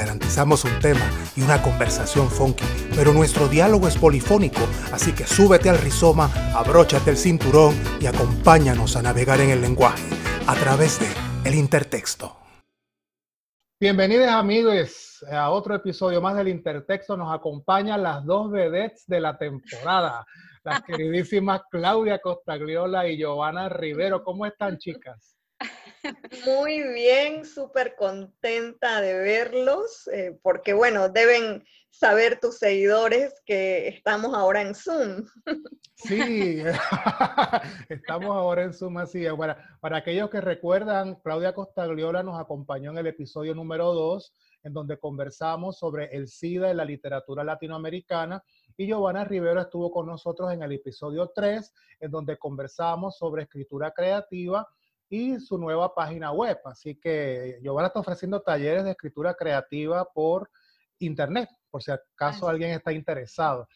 Garantizamos un tema y una conversación funky, pero nuestro diálogo es polifónico, así que súbete al rizoma, abróchate el cinturón y acompáñanos a navegar en el lenguaje a través de El Intertexto. Bienvenidos amigos a otro episodio más del Intertexto. Nos acompañan las dos vedettes de la temporada las queridísimas Claudia Costagliola y Giovanna Rivero. ¿Cómo están, chicas? Muy bien, súper contenta de verlos, eh, porque bueno, deben saber tus seguidores que estamos ahora en Zoom. Sí, estamos ahora en Zoom, así Para, para aquellos que recuerdan, Claudia Costagliola nos acompañó en el episodio número 2, en donde conversamos sobre el SIDA en la literatura latinoamericana y Giovanna Rivero estuvo con nosotros en el episodio 3, en donde conversamos sobre escritura creativa y su nueva página web. Así que Giovanna está ofreciendo talleres de escritura creativa por internet, por si acaso alguien está interesado.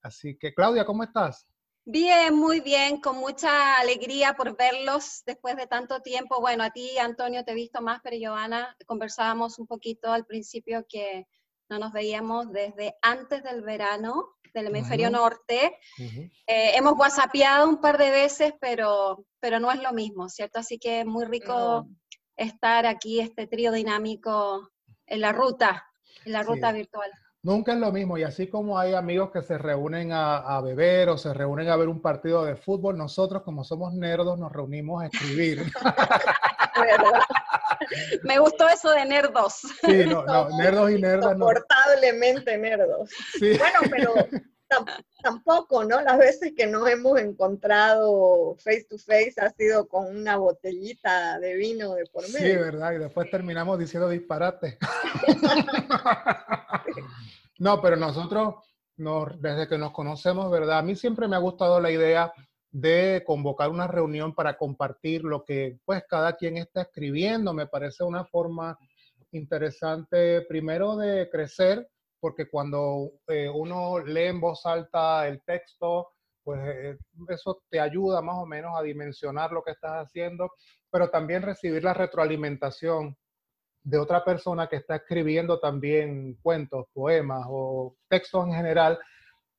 Así que, Claudia, ¿cómo estás? Bien, muy bien, con mucha alegría por verlos después de tanto tiempo. Bueno, a ti, Antonio, te he visto más, pero Giovanna, conversábamos un poquito al principio que no nos veíamos desde antes del verano del hemisferio norte. Eh, hemos whatsappeado un par de veces, pero, pero no es lo mismo, ¿cierto? Así que es muy rico estar aquí, este trío dinámico en la ruta, en la ruta virtual. Nunca es lo mismo, y así como hay amigos que se reúnen a, a, beber o se reúnen a ver un partido de fútbol, nosotros como somos nerdos nos reunimos a escribir. Me gustó eso de nerdos. Sí, no, no nerdos y nerdas. Insoportablemente nerdos. Bueno, pero tampoco, ¿no? Las veces que nos hemos encontrado face to face ha sido con una botellita de vino de por medio. Sí, ¿verdad? Y después terminamos diciendo disparate. no, pero nosotros, desde que nos conocemos, ¿verdad? A mí siempre me ha gustado la idea de convocar una reunión para compartir lo que pues cada quien está escribiendo. Me parece una forma interesante primero de crecer, porque cuando eh, uno lee en voz alta el texto, pues eh, eso te ayuda más o menos a dimensionar lo que estás haciendo, pero también recibir la retroalimentación de otra persona que está escribiendo también cuentos, poemas o textos en general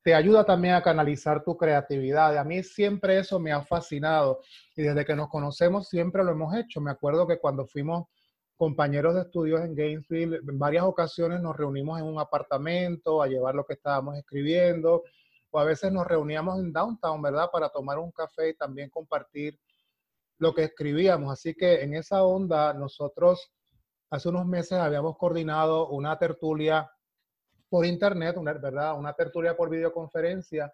te ayuda también a canalizar tu creatividad. A mí siempre eso me ha fascinado y desde que nos conocemos siempre lo hemos hecho. Me acuerdo que cuando fuimos compañeros de estudios en Gainesville, en varias ocasiones nos reunimos en un apartamento a llevar lo que estábamos escribiendo o a veces nos reuníamos en downtown, ¿verdad? Para tomar un café y también compartir lo que escribíamos. Así que en esa onda nosotros hace unos meses habíamos coordinado una tertulia por internet, una, ¿verdad? Una tertulia por videoconferencia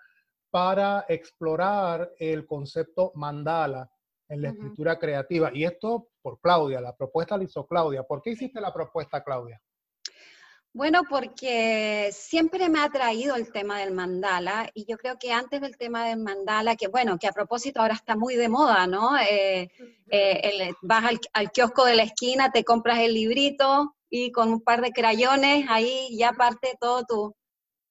para explorar el concepto mandala en la escritura creativa. Y esto por Claudia, la propuesta la hizo Claudia. ¿Por qué hiciste la propuesta, Claudia? Bueno, porque siempre me ha traído el tema del mandala y yo creo que antes del tema del mandala, que bueno, que a propósito ahora está muy de moda, ¿no? Eh, eh, vas al, al, kiosco de la esquina, te compras el librito, y con un par de crayones ahí ya parte todo tu,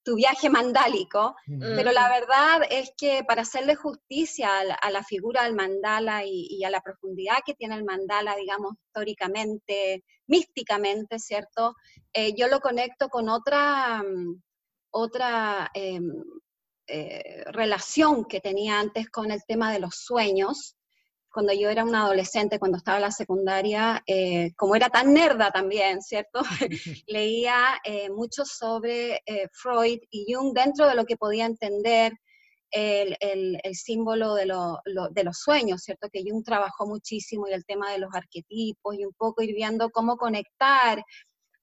tu viaje mandálico, pero la verdad es que para hacerle justicia a la, figura del mandala y, a la profundidad que tiene el mandala, digamos, históricamente, místicamente, ¿cierto? Eh, yo lo conecto con otra, mm, otra em, eh, relación que tenía antes con el tema de los sueños, cuando yo era una adolescente, cuando estaba en la secundaria, eh, como era tan nerda también, ¿cierto? Leía eh, mucho sobre eh, Freud y Jung dentro de lo que podía entender el, el, símbolo de, de, los sueños, ¿cierto? Que Jung trabajó muchísimo y el tema de los arquetipos y un poco ir viendo cómo conectar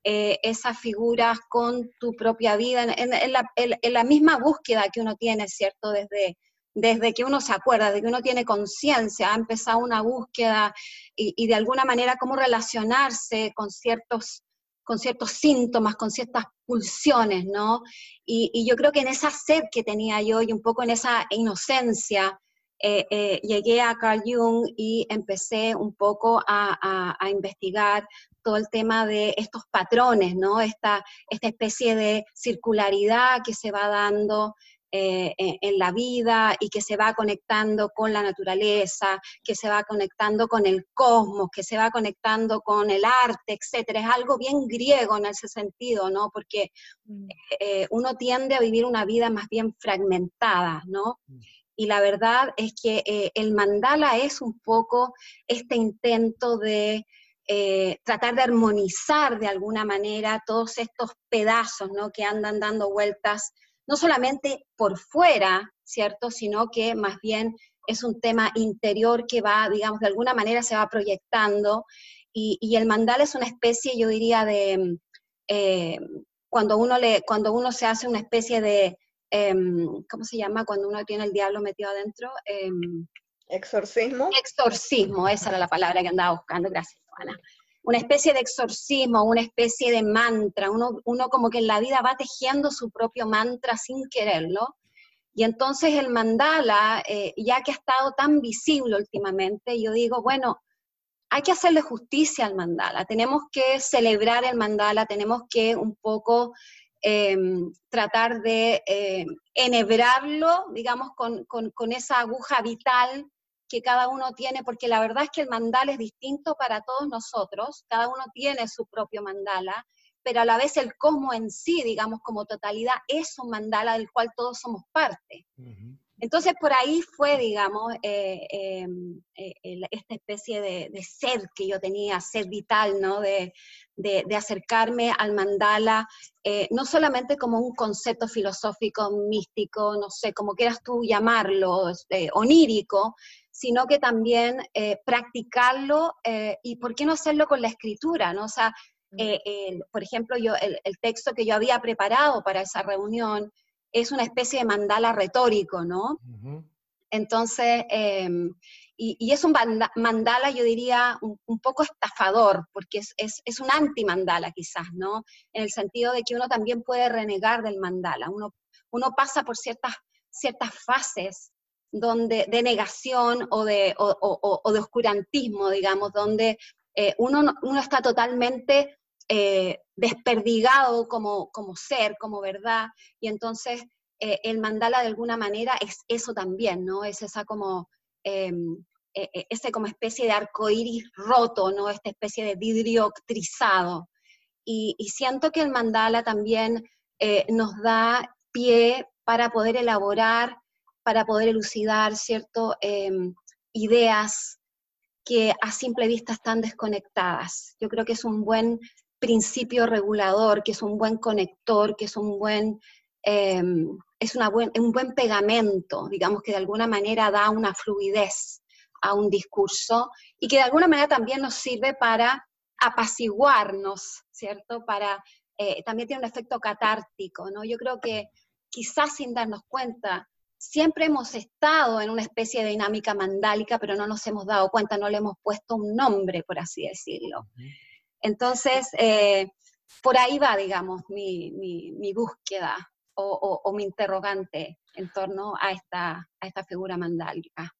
esas figuras con tu propia vida, en, la, en la misma búsqueda que uno tiene, ¿cierto? Desde desde que uno se acuerda, de que uno tiene conciencia, ha empezado una búsqueda y, de alguna manera cómo relacionarse con ciertos, con ciertos síntomas, con ciertas pulsiones, ¿no? Y, yo creo que en esa sed que tenía yo y un poco en esa inocencia, llegué a Carl Jung y empecé un poco a, a investigar todo el tema de estos patrones, ¿no? Esta, esta especie de circularidad que se va dando eh, en, la vida y que se va conectando con la naturaleza, que se va conectando con el cosmos, que se va conectando con el arte, etcétera. Es algo bien griego en ese sentido, ¿no? Porque mm. eh, uno tiende a vivir una vida más bien fragmentada, ¿no? Mm. Y la verdad es que eh, el mandala es un poco este intento de eh, tratar de armonizar de alguna manera todos estos pedazos ¿no? que andan dando vueltas, no solamente por fuera, ¿cierto? Sino que más bien es un tema interior que va, digamos, de alguna manera se va proyectando. Y, el mandala es una especie, yo diría, de, eh, cuando, uno le, cuando uno se hace una especie de, em, ¿cómo se llama? Cuando uno tiene el diablo metido adentro. Em, exorcismo. Exorcismo, esa era la palabra que andaba buscando, gracias una especie de exorcismo, una especie de mantra, uno, uno como que en la vida va tejiendo su propio mantra sin quererlo. Y entonces el mandala, eh, ya que ha estado tan visible últimamente, yo digo, bueno, hay que hacerle justicia al mandala, tenemos que celebrar el mandala, tenemos que un poco em, tratar de eh, enhebrarlo, digamos, con, con, esa aguja vital que cada uno tiene, porque la verdad es que el mandala es distinto para todos nosotros, cada uno tiene su propio mandala, pero a la vez el cosmos en sí, digamos, como totalidad, es un mandala del cual todos somos parte. Entonces, por ahí fue, digamos, eh, em, eh, esta especie de, ser que yo tenía, ser vital, ¿no? De, acercarme al mandala, eh, no solamente como un concepto filosófico, místico, no sé, como quieras tú llamarlo, onírico, sino que también eh, practicarlo eh, y por qué no hacerlo con la escritura, ¿no? O sea, eh, por ejemplo, yo, el, texto que yo había preparado para esa reunión es una especie de mandala retórico, ¿no? Entonces, em, y, es un mandala, yo diría, un, poco estafador, porque es, es, es un anti-mandala quizás, ¿no? En el sentido de que uno también puede renegar del mandala, uno, uno pasa por ciertas, ciertas fases donde, de negación o de, o, de oscurantismo, digamos, donde eh, uno, uno, está totalmente eh, desperdigado como, como, ser, como verdad, y entonces eh, el mandala de alguna manera es eso también, ¿no? Es esa como, em, e, e, ese como especie de arco iris roto, ¿no? Esta especie de vidrio trizado. Y, y siento que el mandala también nos da pie para poder elaborar para poder elucidar, ¿cierto?, em, ideas que a simple vista están desconectadas. Yo creo que es un buen principio regulador, que es un buen conector, que es un buen, em, es un buen pegamento, digamos, que de alguna manera da una fluidez a un discurso y que de alguna manera también nos sirve para apaciguarnos, ¿cierto? Para, eh, también tiene un efecto catártico, ¿no? Yo creo que quizás sin darnos cuenta, siempre hemos estado en una especie de dinámica mandálica, pero no nos hemos dado cuenta, no le hemos puesto un nombre, por así decirlo. Entonces, eh, por ahí va, digamos, mi, búsqueda o, mi interrogante en torno a esta, a esta figura mandálica.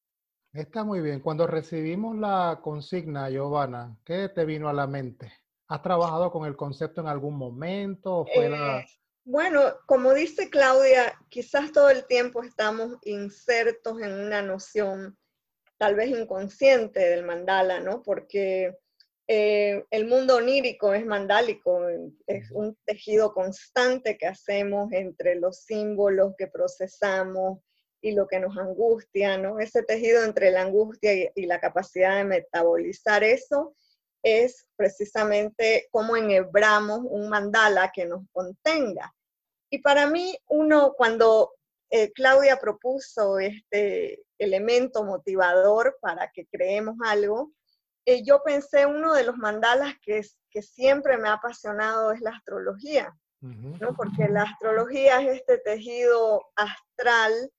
Está muy bien. Cuando recibimos la consigna, Giovanna, ¿qué te vino a la mente? ¿Has trabajado con el concepto en algún momento? fue la... Eh, bueno, como dice Claudia, quizás todo el tiempo estamos insertos en una noción tal vez inconsciente del mandala, ¿no? Porque eh, el mundo onírico es mandálico, es un tejido constante que hacemos entre los símbolos que procesamos y lo que nos angustia, ¿no? Ese tejido entre la angustia y, y la capacidad de metabolizar eso es precisamente cómo enhebramos un mandala que nos contenga. Y para mí, uno, cuando eh, Claudia propuso este elemento motivador para que creemos algo, eh, yo pensé uno de los mandalas que, que siempre me ha apasionado es la astrología, ¿no? porque la astrología es este tejido astral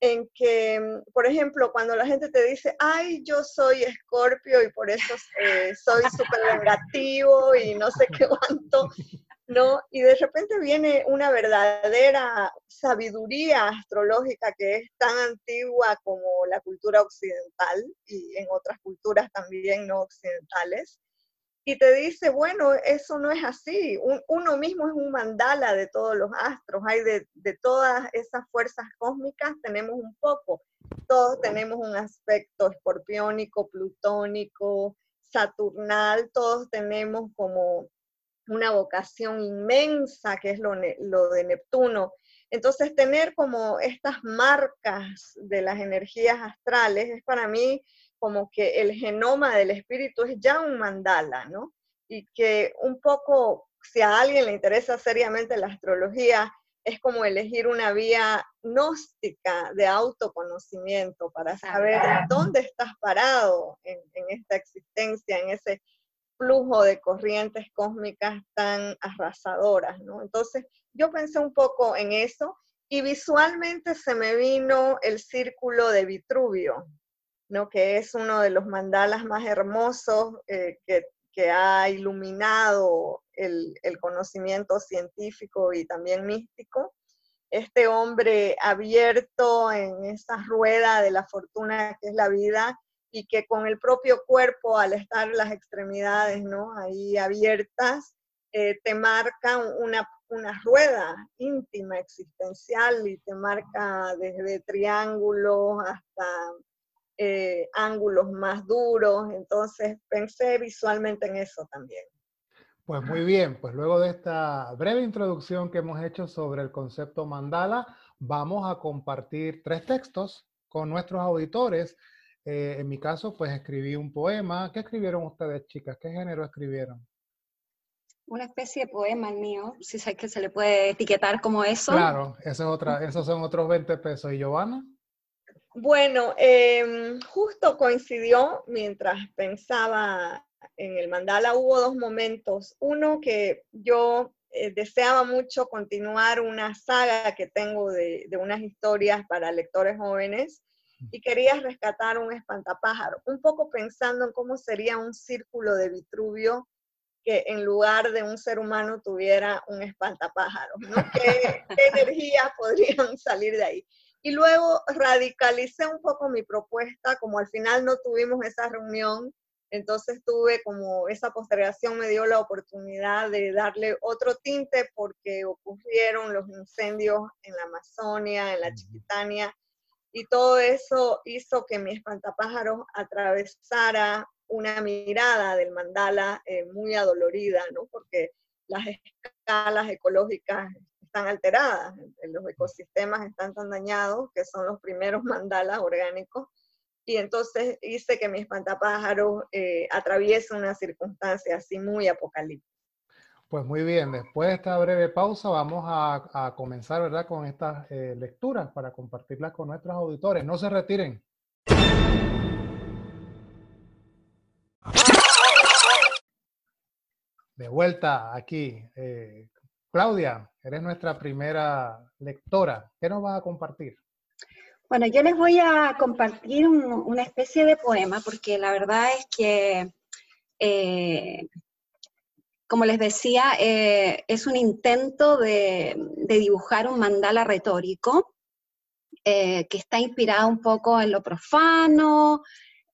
en que, mm, por ejemplo, cuando la gente te dice, ay, yo soy escorpio y por eso eh, soy súper vengativo y no sé qué cuánto, ¿no? Y de repente viene una verdadera sabiduría astrológica que es tan antigua como la cultura occidental y en otras culturas también no occidentales. Y te dice, bueno, eso no es así. uno mismo es un mandala de todos los astros. Hay de, de todas esas fuerzas cósmicas, tenemos un poco. Todos tenemos un aspecto escorpiónico, plutónico, saturnal, todos tenemos como una vocación inmensa, que es lo, de Neptuno. Entonces, tener como estas marcas de las energías astrales es para mí como que el genoma del espíritu es ya un mandala, ¿no? Y que un poco, si a alguien le interesa seriamente la astrología, es como elegir una vía gnóstica de autoconocimiento para saber dónde estás parado en, en esta existencia, en ese flujo de corrientes cósmicas tan arrasadoras. Entonces, yo pensé un poco en eso y visualmente se me vino el círculo de Vitruvio, ¿no? Que es uno de los mandalas más hermosos eh, que, ha iluminado el conocimiento científico y también místico este hombre abierto en esa rueda de la fortuna que es la vida y que con el propio cuerpo, al estar las extremidades ¿no? ahí abiertas, eh, te marca una, una, rueda íntima, existencial, y te marca desde triángulos hasta eh, ángulos más duros. Entonces pensé visualmente en eso también. Pues muy bien, pues luego de esta breve introducción que hemos hecho sobre el concepto mandala, vamos a compartir tres textos con nuestros auditores eh, en mi caso, pues escribí un poema. ¿Qué escribieron ustedes, chicas? ¿Qué género escribieron? Una especie de poema el mío, si sé que se le puede etiquetar como eso. Claro, eso es otra, esos son otros 20 pesos. ¿Y Giovanna? Bueno, em, justo coincidió mientras pensaba en el mandala, hubo dos momentos. Uno que yo eh, deseaba mucho continuar una saga que tengo de, de unas historias para lectores jóvenes y querías rescatar un espantapájaro, un poco pensando en cómo sería un círculo de Vitruvio que en lugar de un ser humano tuviera un espantapájaro, ¿no? ¿Qué, qué energías podrían salir de ahí? Y luego radicalicé un poco mi propuesta, como al final no tuvimos esa reunión, entonces tuve como esa postergación me dio la oportunidad de darle otro tinte porque ocurrieron los incendios en la Amazonia, en la Chiquitania, y todo eso hizo que mi espantapájaros atravesara una mirada del mandala eh, muy adolorida, ¿no? Porque las escalas ecológicas están alteradas, los ecosistemas están tan dañados que son los primeros mandalas orgánicos. Y entonces hice que mi espantapájaros eh, atraviese una circunstancia así muy apocalíptica. Pues muy bien, después de esta breve pausa vamos a, comenzar ¿verdad? con estas eh, lecturas para compartirlas con nuestros auditores. No se retiren. De vuelta aquí. Eh, Claudia, eres nuestra primera lectora. ¿Qué nos vas a compartir? Bueno, yo les voy a compartir una especie de poema porque la verdad es que eh, como les decía, eh, es un intento de, dibujar un mandala retórico eh, que está inspirado un poco en lo profano,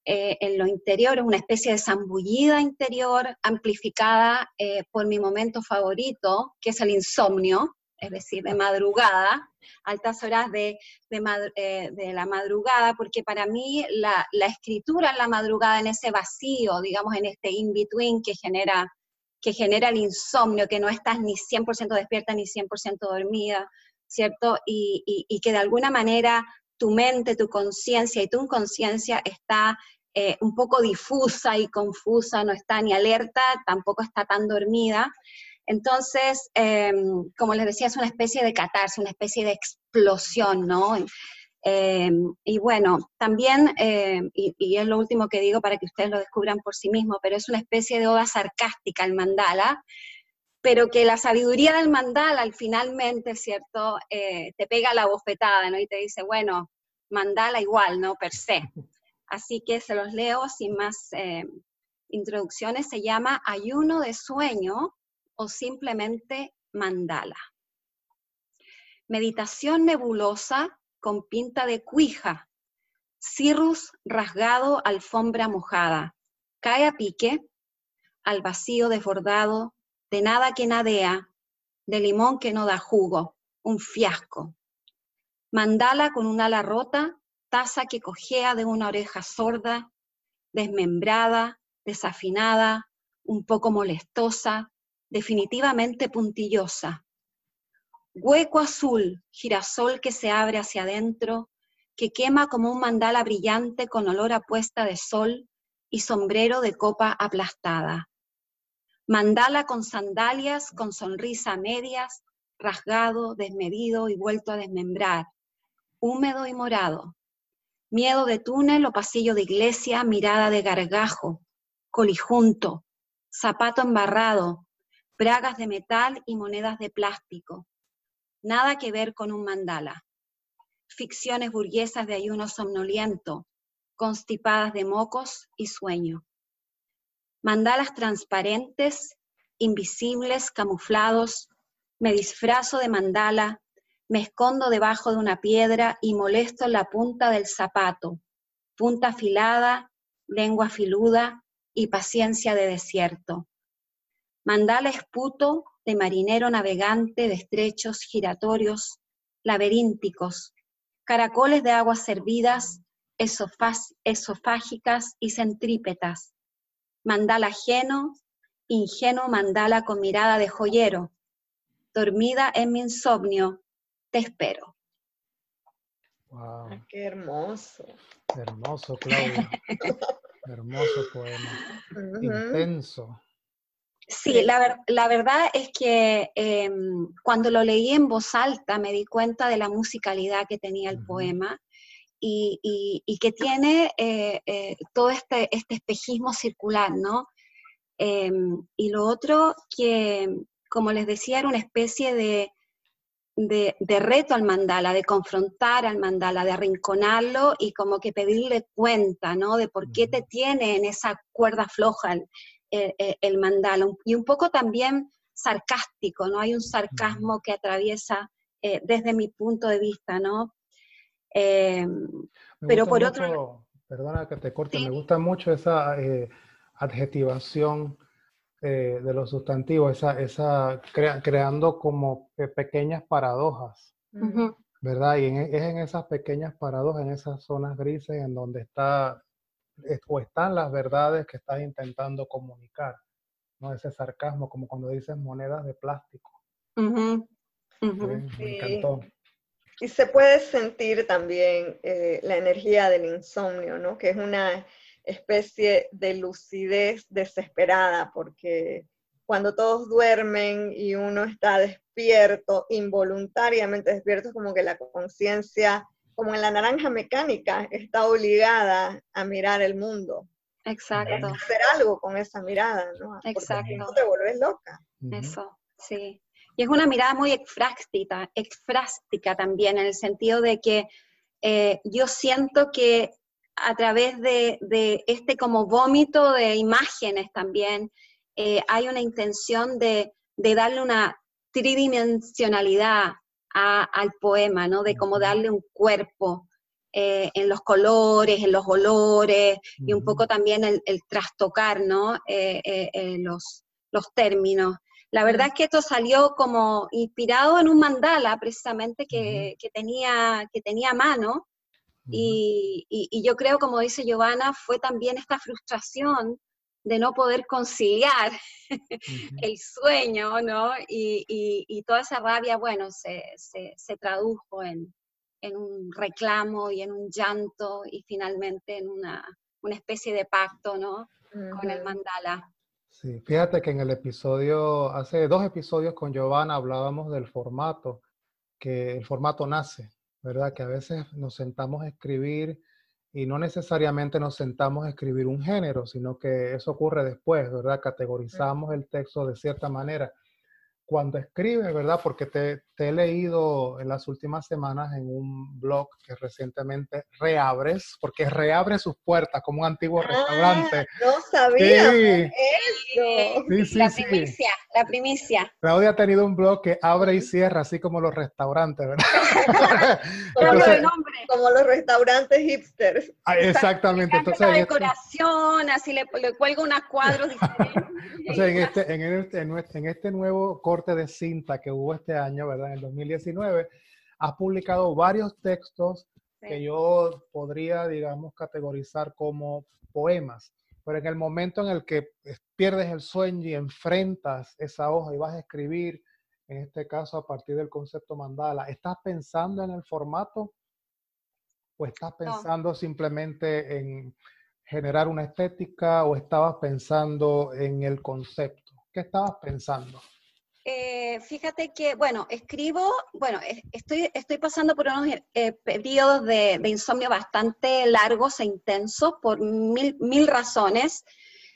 eh, en lo interior, es una especie de zambullida interior amplificada por mi momento favorito, que es el insomnio, es decir, de madrugada, altas horas de, la madrugada, porque para mí la, la, escritura en la madrugada, en ese vacío, digamos, en este in-between que genera que genera el insomnio, que no estás ni 100% despierta ni 100% dormida, ¿cierto? Y, que de alguna manera tu mente, tu conciencia y tu inconsciencia está eh, un poco difusa y confusa, no está ni alerta, tampoco está tan dormida. Entonces, em, como les decía, es una especie de catarse, una especie de explosión, ¿no? Eh, y bueno, también, eh, y, es lo último que digo para que ustedes lo descubran por sí mismos, pero es una especie de oda sarcástica el mandala, pero que la sabiduría del mandala al finalmente, ¿cierto?, eh, te pega la bofetada, ¿no? Y te dice, bueno, mandala igual, ¿no? Per se. Así que se los leo sin más introducciones. Se llama Ayuno de Sueño o simplemente mandala. Meditación nebulosa con pinta de cuija. Cirrus rasgado, alfombra mojada. Cae a pique, al vacío desbordado, de nada que nadea, de limón que no da jugo, un fiasco. Mandala con un ala rota, taza que cojea de una oreja sorda, desmembrada, desafinada, un poco molestosa, definitivamente puntillosa. Hueco azul, girasol que se abre hacia adentro, que quema como un mandala brillante con olor a puesta de sol y sombrero de copa aplastada. Mandala con sandalias, con sonrisa a medias, rasgado, desmedido y vuelto a desmembrar, húmedo y morado. Miedo de túnel o pasillo de iglesia, mirada de gargajo, colijunto, zapato embarrado, bragas de metal y monedas de plástico. Nada que ver con un mandala. Ficciones burguesas de ayuno somnoliento, constipadas de mocos y sueño. Mandalas transparentes, invisibles, camuflados, me disfrazo de mandala, me escondo debajo de una piedra y molesto la punta del zapato, punta afilada, lengua filuda y paciencia de desierto. Mandala esputo de marinero navegante de estrechos giratorios, laberínticos, caracoles de aguas servidas, esofágicas y centrípetas. Mandala ajeno, ingenuo mandala con mirada de joyero. Dormida en mi insomnio, te espero. Wow. qué hermoso. Hermoso, Claudia. hermoso poema. Intenso. Sí, la, la, verdad es que em, cuando lo leí en voz alta me di cuenta de la musicalidad que tenía el poema y, y, que tiene eh, eh, todo este, este, espejismo circular, ¿no? Em, y lo otro que, como les decía, era una especie de, de, reto al mandala, de confrontar al mandala, de arrinconarlo y como que pedirle cuenta, ¿no? De por qué te tiene en esa cuerda floja el, mandala. Y un poco también sarcástico, ¿no? Hay un sarcasmo que atraviesa eh, desde mi punto de vista, ¿no? Pero por otro Perdona que te corte, me gusta mucho esa eh, adjetivación eh, de los sustantivos, esa, esa creando como pequeñas paradojas, ¿verdad? Y es en esas pequeñas paradojas, en esas zonas grises, en donde está o están las verdades que estás intentando comunicar, ¿no? Ese sarcasmo, como cuando dicen monedas de plástico. Me encantó. Y se puede sentir también eh, la energía del insomnio, ¿no? Que es una especie de lucidez desesperada, porque cuando todos duermen y uno está despierto, involuntariamente despierto, es como que la conciencia, como en la naranja mecánica, está obligada a mirar el mundo. Exacto. hacer algo con esa mirada, ¿no? Exacto. no te vuelves loca. Eso, sí. Y es una mirada muy exfrástica, exfrástica también, en el sentido de que eh, yo siento que a través de, este como vómito de imágenes también, eh, hay una intención de, darle una tridimensionalidad al poema, ¿no? De cómo darle un cuerpo eh, en los colores, en los olores, y un poco también el, trastocar, ¿no? Eh, los, los términos. La verdad es que esto salió como inspirado en un mandala precisamente que, que tenía, que tenía a mano, y, yo creo, como dice Giovanna, fue también esta frustración de no poder conciliar el sueño, ¿no? Y, toda esa rabia, bueno, se, tradujo en, un reclamo y en un llanto y finalmente en una, especie de pacto, ¿no? Con el mandala. Sí, fíjate que en el episodio, hace dos episodios con Giovanna hablábamos del formato, que el formato nace, ¿verdad? Que a veces nos sentamos a escribir y no necesariamente nos sentamos a escribir un género, sino que eso ocurre después, ¿verdad? Categorizamos el texto de cierta manera. Cuando escribes, ¿verdad? Porque te, he leído en las últimas semanas en un blog que recientemente reabres, porque reabre sus puertas como un antiguo ah, restaurante. No sabía eso. Sí, sí, la primicia, La primicia. Claudia ha tenido un blog que abre y cierra, así como los restaurantes, ¿verdad? como los restaurantes hipsters. Ah, exactamente. Entonces, la este decoración, así le, le, cuelgo unos cuadros diferentes. Entonces, en este, en, este, en este nuevo corte de cinta que hubo este año, ¿verdad? En el 2019, has publicado varios textos que yo podría, digamos, categorizar como poemas. Pero en el momento en el que pierdes el sueño y enfrentas esa hoja y vas a escribir, en este caso a partir del concepto mandala, ¿estás pensando en el formato o estás pensando simplemente en generar una estética o estabas pensando en el concepto? ¿Qué estabas pensando? Eh, fíjate que, bueno, escribo, bueno, estoy, estoy pasando por unos eh, periodos de, insomnio bastante largos e intensos por mil, mil razones.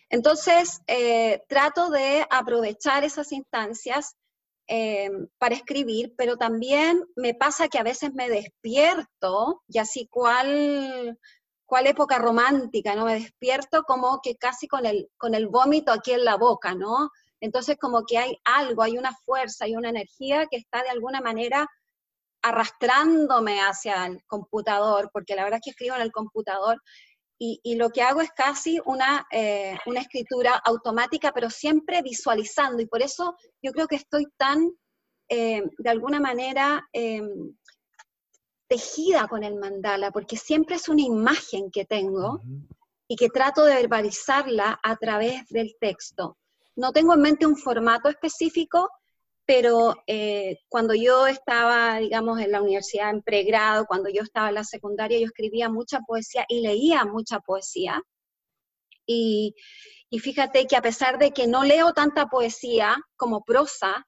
Entonces, eh, trato de aprovechar esas instancias para escribir, pero también me pasa que a veces me despierto, y así cuál cuál época romántica, ¿no? Me despierto como que casi con el, con el vómito aquí en la boca, ¿no? Entonces como que hay algo, hay una fuerza, hay una energía que está de alguna manera arrastrándome hacia el computador, porque la verdad es que escribo en el computador y, lo que hago es casi una, eh, una, escritura automática, pero siempre visualizando, y por eso yo creo que estoy tan, eh, de alguna manera, em, tejida con el mandala, porque siempre es una imagen que tengo y que trato de verbalizarla a través del texto. No tengo en mente un formato específico, pero eh, cuando yo estaba, digamos, en la universidad en pregrado, cuando yo estaba en la secundaria, yo escribía mucha poesía y leía mucha poesía. Y, fíjate que a pesar de que no leo tanta poesía como prosa,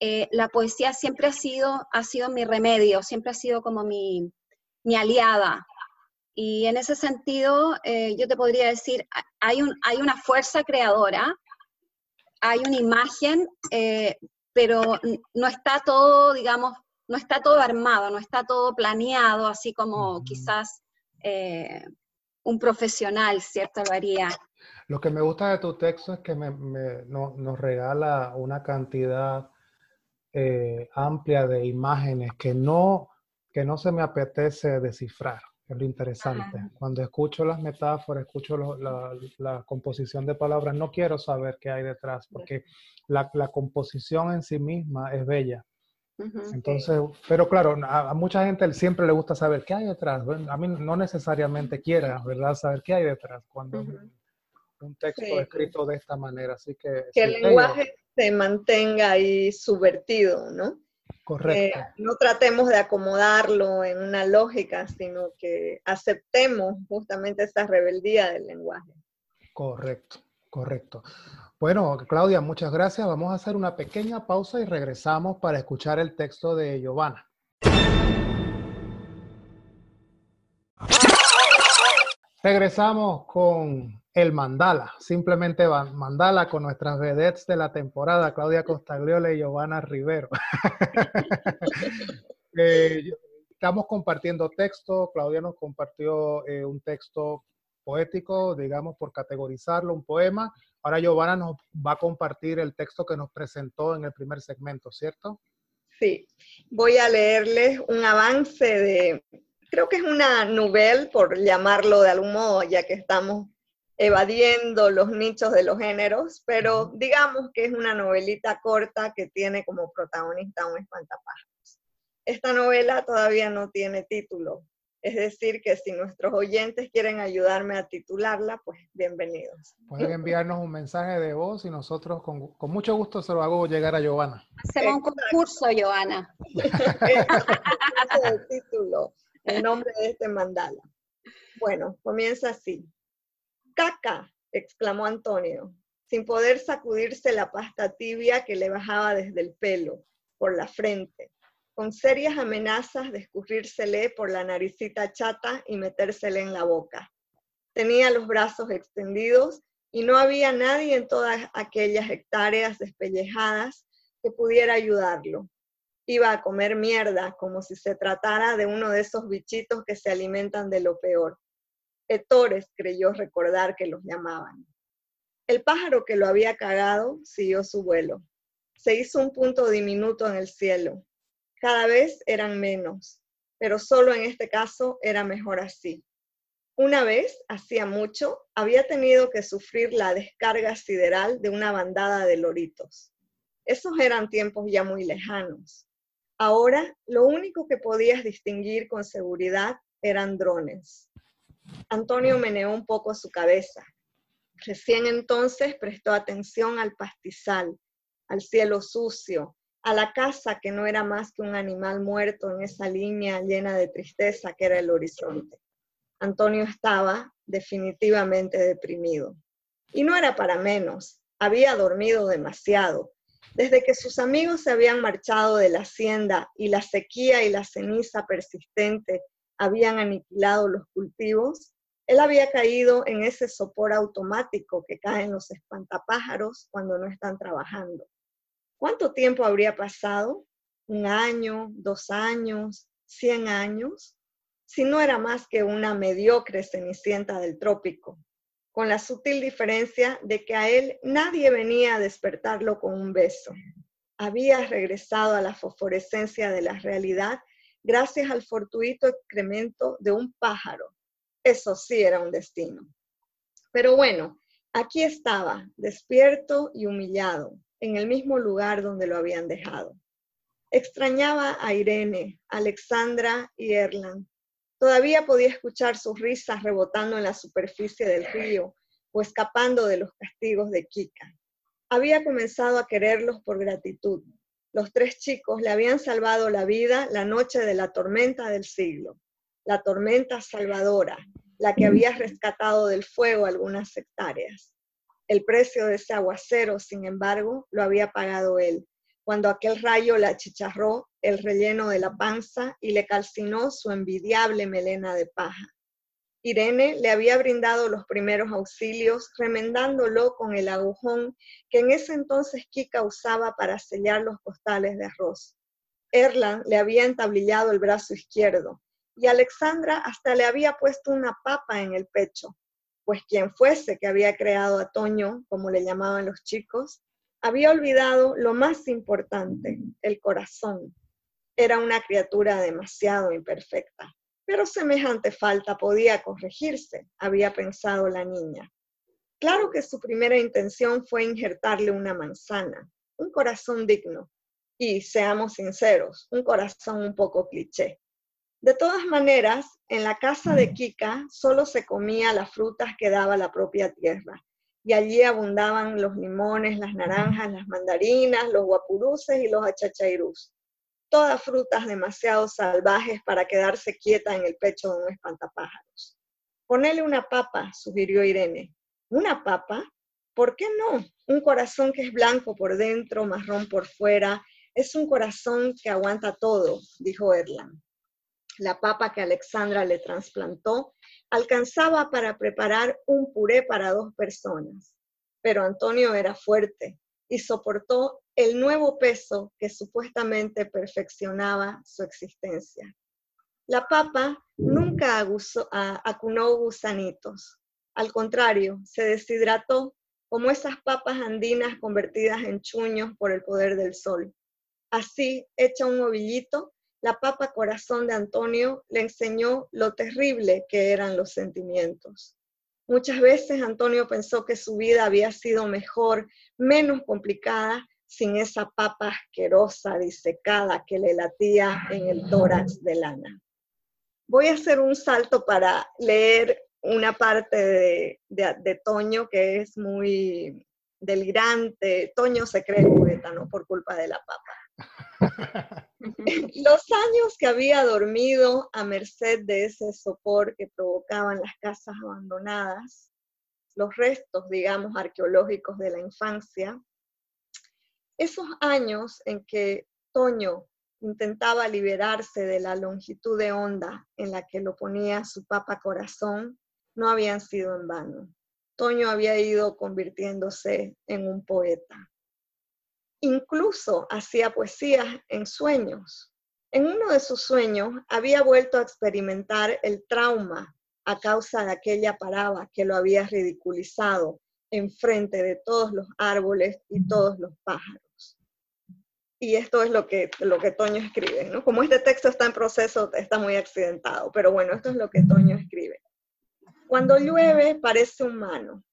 eh, la poesía siempre ha sido, ha sido mi remedio, siempre ha sido como mi, aliada. Y en ese sentido, eh, yo te podría decir, hay, un, hay una fuerza creadora hay una imagen, eh, pero no está todo, digamos, no está todo armado, no está todo planeado, así como quizás eh, un profesional, ¿cierto? Lo haría. Lo que me gusta de tu texto es que nos regala una cantidad eh, amplia de imágenes que no, que no se me apetece descifrar es lo interesante. Cuando escucho las metáforas, escucho la, composición de palabras, no quiero saber qué hay detrás, porque la, composición en sí misma es bella. Entonces, pero claro, a, mucha gente siempre le gusta saber qué hay detrás. a mí no necesariamente quiera, ¿verdad? Saber qué hay detrás cuando un texto escrito de esta manera. Así que... Que el lenguaje se mantenga ahí subvertido, ¿no? Correcto. no tratemos de acomodarlo en una lógica, sino que aceptemos justamente esa rebeldía del lenguaje. Correcto, correcto. Bueno, Claudia, muchas gracias. Vamos a hacer una pequeña pausa y regresamos para escuchar el texto de Giovanna. Regresamos con el mandala, simplemente mandala con nuestras vedettes de la temporada, Claudia Costagliole y Giovanna Rivero. Eh, estamos compartiendo texto, Claudia nos compartió eh, un texto poético, digamos, por categorizarlo, un poema. Ahora Giovanna nos va a compartir el texto que nos presentó en el primer segmento, ¿cierto? Sí, voy a leerles un avance de, creo que es una novela, por llamarlo de algún modo, ya que estamos evadiendo los nichos de los géneros, pero digamos que es una novelita corta que tiene como protagonista un espantapájaros. Esta novela todavía no tiene título, es decir, que si nuestros oyentes quieren ayudarme a titularla, pues bienvenidos. Pueden enviarnos un mensaje de voz y nosotros con, mucho gusto se lo hago llegar a Giovanna. Hacemos un concurso, Giovanna. el título, el nombre de este mandala. Bueno, comienza así. ¡Caca! exclamó Antonio, sin poder sacudirse la pasta tibia que le bajaba desde el pelo, por la frente, con serias amenazas de escurrírsele por la naricita chata y metérsele en la boca. Tenía los brazos extendidos y no había nadie en todas aquellas hectáreas despellejadas que pudiera ayudarlo. Iba a comer mierda como si se tratara de uno de esos bichitos que se alimentan de lo peor. Etores creyó recordar que los llamaban. El pájaro que lo había cagado siguió su vuelo. se hizo un punto diminuto en el cielo. Cada vez eran menos, pero solo en este caso era mejor así. Una vez, hacía mucho, había tenido que sufrir la descarga sideral de una bandada de loritos. Esos eran tiempos ya muy lejanos. Ahora, lo único que podías distinguir con seguridad eran drones. Antonio meneó un poco su cabeza. Recién entonces prestó atención al pastizal, al cielo sucio, a la casa que no era más que un animal muerto en esa línea llena de tristeza que era el horizonte. Antonio estaba definitivamente deprimido. Y no era para menos, había dormido demasiado. Desde que sus amigos se habían marchado de la hacienda y la sequía y la ceniza persistente habían aniquilado los cultivos, él había caído en ese sopor automático que caen los espantapájaros cuando no están trabajando. ¿Cuánto tiempo habría pasado? ¿Un año? ¿Dos años? ¿Cien años? Si no era más que una mediocre cenicienta del trópico, con la sutil diferencia de que a él nadie venía a despertarlo con un beso. Había regresado a la fosforescencia de la realidad gracias al fortuito excremento de un pájaro. Eso sí era un destino. Pero bueno, aquí estaba, despierto y humillado, en el mismo lugar donde lo habían dejado. Extrañaba a Irene, Alexandra y Erland. Todavía podía escuchar sus risas rebotando en la superficie del río o escapando de los castigos de Kika. Había comenzado a quererlos por gratitud, los tres chicos le habían salvado la vida la noche de la tormenta del siglo, la tormenta salvadora, la que había rescatado del fuego algunas hectáreas. El precio de ese aguacero, sin embargo, lo había pagado él, cuando aquel rayo le achicharró el relleno de la panza y le calcinó su envidiable melena de paja. Irene le había brindado los primeros auxilios, remendándolo con el agujón que en ese entonces Kika usaba para sellar los costales de arroz. Erland le había entablillado el brazo izquierdo y Alexandra hasta le había puesto una papa en el pecho, pues quien fuese que había creado a Toño, como le llamaban los chicos, había olvidado lo más importante, el corazón. Era una criatura demasiado imperfecta. Pero semejante falta podía corregirse, había pensado la niña. Claro que su primera intención fue injertarle una manzana, un corazón digno, y seamos sinceros, un corazón un poco cliché. De todas maneras, en la casa de Kika solo se comía las frutas que daba la propia tierra, y allí abundaban los limones, las naranjas, las mandarinas, los guapuruces y los achachairús todas frutas demasiado salvajes para quedarse quieta en el pecho de un espantapájaros. Ponele una papa, sugirió Irene. ¿Una papa? ¿Por qué no? Un corazón que es blanco por dentro, marrón por fuera, es un corazón que aguanta todo, dijo Erland. La papa que Alexandra le trasplantó alcanzaba para preparar un puré para dos personas, pero Antonio era fuerte y soportó el nuevo peso que supuestamente perfeccionaba su existencia. La papa nunca acunó gusanitos. Al contrario, se deshidrató como esas papas andinas convertidas en chuños por el poder del sol. Así, hecha un ovillito, la papa corazón de Antonio le enseñó lo terrible que eran los sentimientos. Muchas veces Antonio pensó que su vida había sido mejor, menos complicada, sin esa papa asquerosa, disecada que le latía en el tórax de lana. Voy a hacer un salto para leer una parte de, Toño que es muy delirante. Toño se cree poeta, ¿no? Por culpa de la papa. Los años que había dormido a merced de ese sopor que provocaban las casas abandonadas, los restos, digamos, arqueológicos de la infancia, esos años en que Toño intentaba liberarse de la longitud de onda en la que lo ponía su papa corazón, no habían sido en vano. Toño había ido convirtiéndose en un poeta. Incluso hacía poesías en sueños. En uno de sus sueños había vuelto a experimentar el trauma a causa de aquella paraba que lo había ridiculizado en frente de todos los árboles y todos los pájaros. y esto es lo que, lo que Toño escribe, ¿no? Como este texto está en proceso, está muy accidentado, pero bueno, esto es lo que Toño escribe. Cuando llueve parece humano.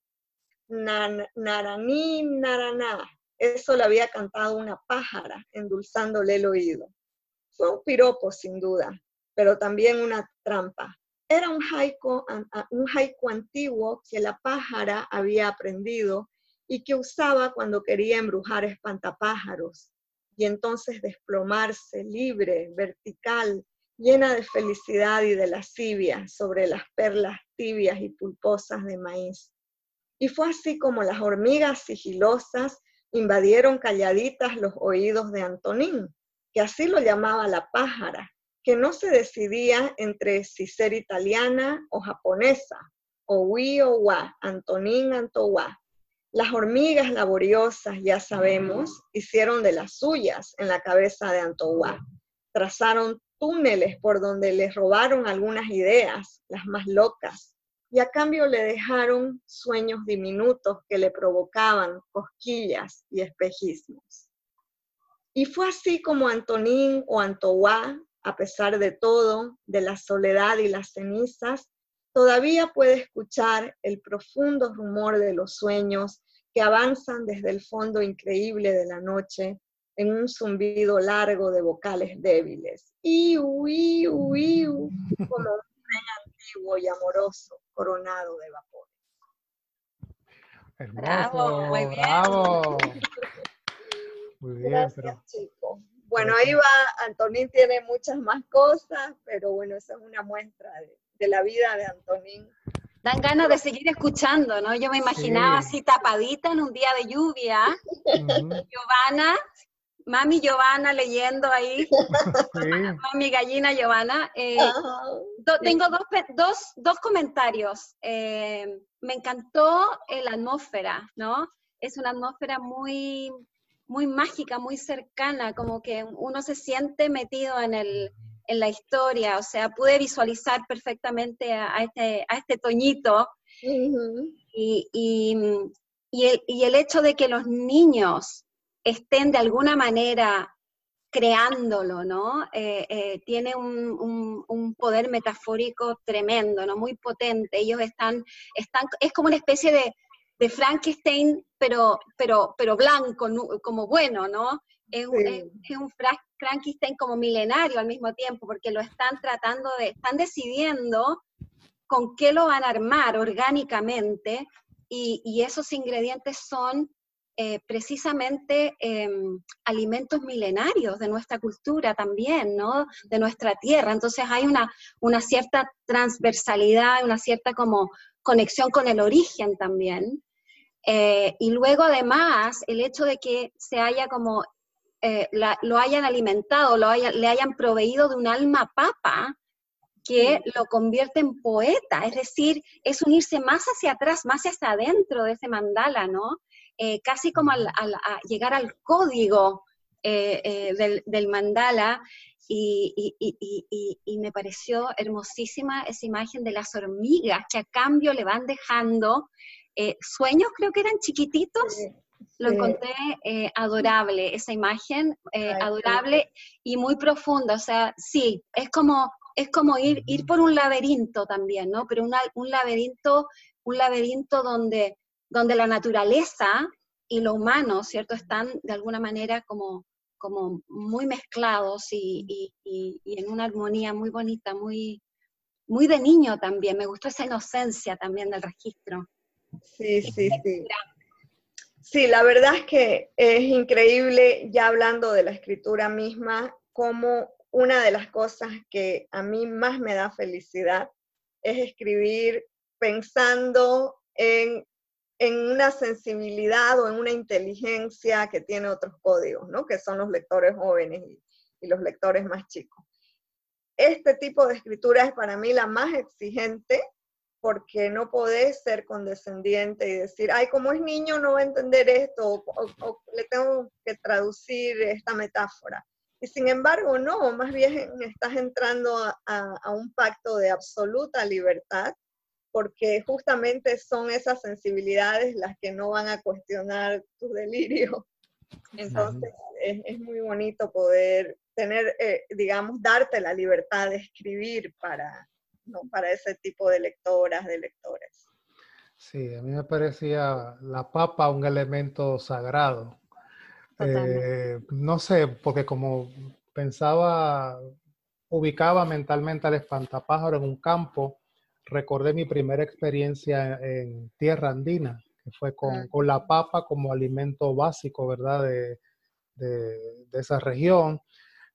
Naraní, naraná. Eso le había cantado una pájara, endulzándole el oído. Fue un piropo, sin duda, pero también una trampa. Era un haiku, un haiku antiguo que la pájara había aprendido y que usaba cuando quería embrujar espantapájaros y entonces desplomarse libre, vertical, llena de felicidad y de lascivia sobre las perlas tibias y pulposas de maíz. Y fue así como las hormigas sigilosas invadieron calladitas los oídos de Antonín, que así lo llamaba la pájara, que no se decidía entre si ser italiana o japonesa, o wi o wa, Antonín Antowa. Las hormigas laboriosas, ya sabemos, hicieron de las suyas en la cabeza de Antowa. Trazaron túneles por donde les robaron algunas ideas, las más locas, y a cambio le dejaron sueños diminutos que le provocaban cosquillas y espejismos. Y fue así como Antonín o Antoá, a pesar de todo, de la soledad y las cenizas, todavía puede escuchar el profundo rumor de los sueños que avanzan desde el fondo increíble de la noche en un zumbido largo de vocales débiles. Iu, iu, iu, como un tren antiguo y amoroso, coronado de vapor. bravo, muy bien. Bravo. Muy bien, Gracias, chicos. Bueno, ahí va, Antonín tiene muchas más cosas, pero bueno, esa es una muestra de, la vida de Antonín. Dan ganas de seguir escuchando, ¿no? Yo me imaginaba así tapadita en un día de lluvia, Giovanna Mami Giovanna leyendo ahí. Mami Gallina Giovanna. Eh, tengo dos, comentarios. Eh, me encantó la atmósfera, ¿no? Es una atmósfera muy, muy mágica, muy cercana, como que uno se siente metido en, el, en la historia. O sea, pude visualizar perfectamente a, este, a este Toñito. y, y, el, y el hecho de que los niños estén de alguna manera creándolo, ¿no? Eh, eh, tiene un, poder metafórico tremendo, ¿no? Muy potente. Ellos están, están es como una especie de, Frankenstein, pero, pero, pero blanco, como bueno, ¿no? Es, un Frankenstein como milenario al mismo tiempo, porque lo están tratando de, están decidiendo con qué lo van a armar orgánicamente, y, y esos ingredientes son eh, precisamente em, alimentos milenarios de nuestra cultura también, ¿no? De nuestra tierra. Entonces hay una, una cierta transversalidad, una cierta como conexión con el origen también. Eh, y luego además el hecho de que se haya como, eh, lo hayan alimentado, lo le hayan proveído de un alma papa, que lo convierte en poeta, es decir, es unirse más hacia atrás, más hacia adentro de ese mandala, ¿no? Eh, casi como al, a llegar al código eh, eh, del, mandala y, me pareció hermosísima esa imagen de las hormigas que a cambio le van dejando sueños, creo que eran chiquititos. Lo encontré adorable, esa imagen, adorable y muy profunda. O sea, sí, es como, es como ir, ir por un laberinto también, ¿no? Pero un laberinto, un laberinto donde donde la naturaleza y lo humano, ¿cierto?, están de alguna manera como, como muy mezclados y, en una armonía muy bonita, muy, muy de niño también. Me gustó esa inocencia también del registro. Sí, sí, sí. Sí, la verdad es que es increíble, ya hablando de la escritura misma, como una de las cosas que a mí más me da felicidad es escribir pensando en en una sensibilidad o en una inteligencia que tiene otros códigos, ¿no? Que son los lectores jóvenes y, los lectores más chicos. Este tipo de escritura es para mí la más exigente porque no podés ser condescendiente y decir, ay, como es niño no va a entender esto, o, le tengo que traducir esta metáfora. Y sin embargo, no, más bien estás entrando a un pacto de absoluta libertad porque justamente son esas sensibilidades las que no van a cuestionar tu delirio Entonces, es, muy bonito poder tener, eh, digamos, darte la libertad de escribir para, ¿no? para ese tipo de lectoras, de lectores. Sí, a mí me parecía la papa un elemento sagrado. Eh, no sé, porque como pensaba, ubicaba mentalmente al espantapájaro en un campo, recordé mi primera experiencia en tierra andina, que fue con, con la papa como alimento básico, ¿verdad? De, de, esa región.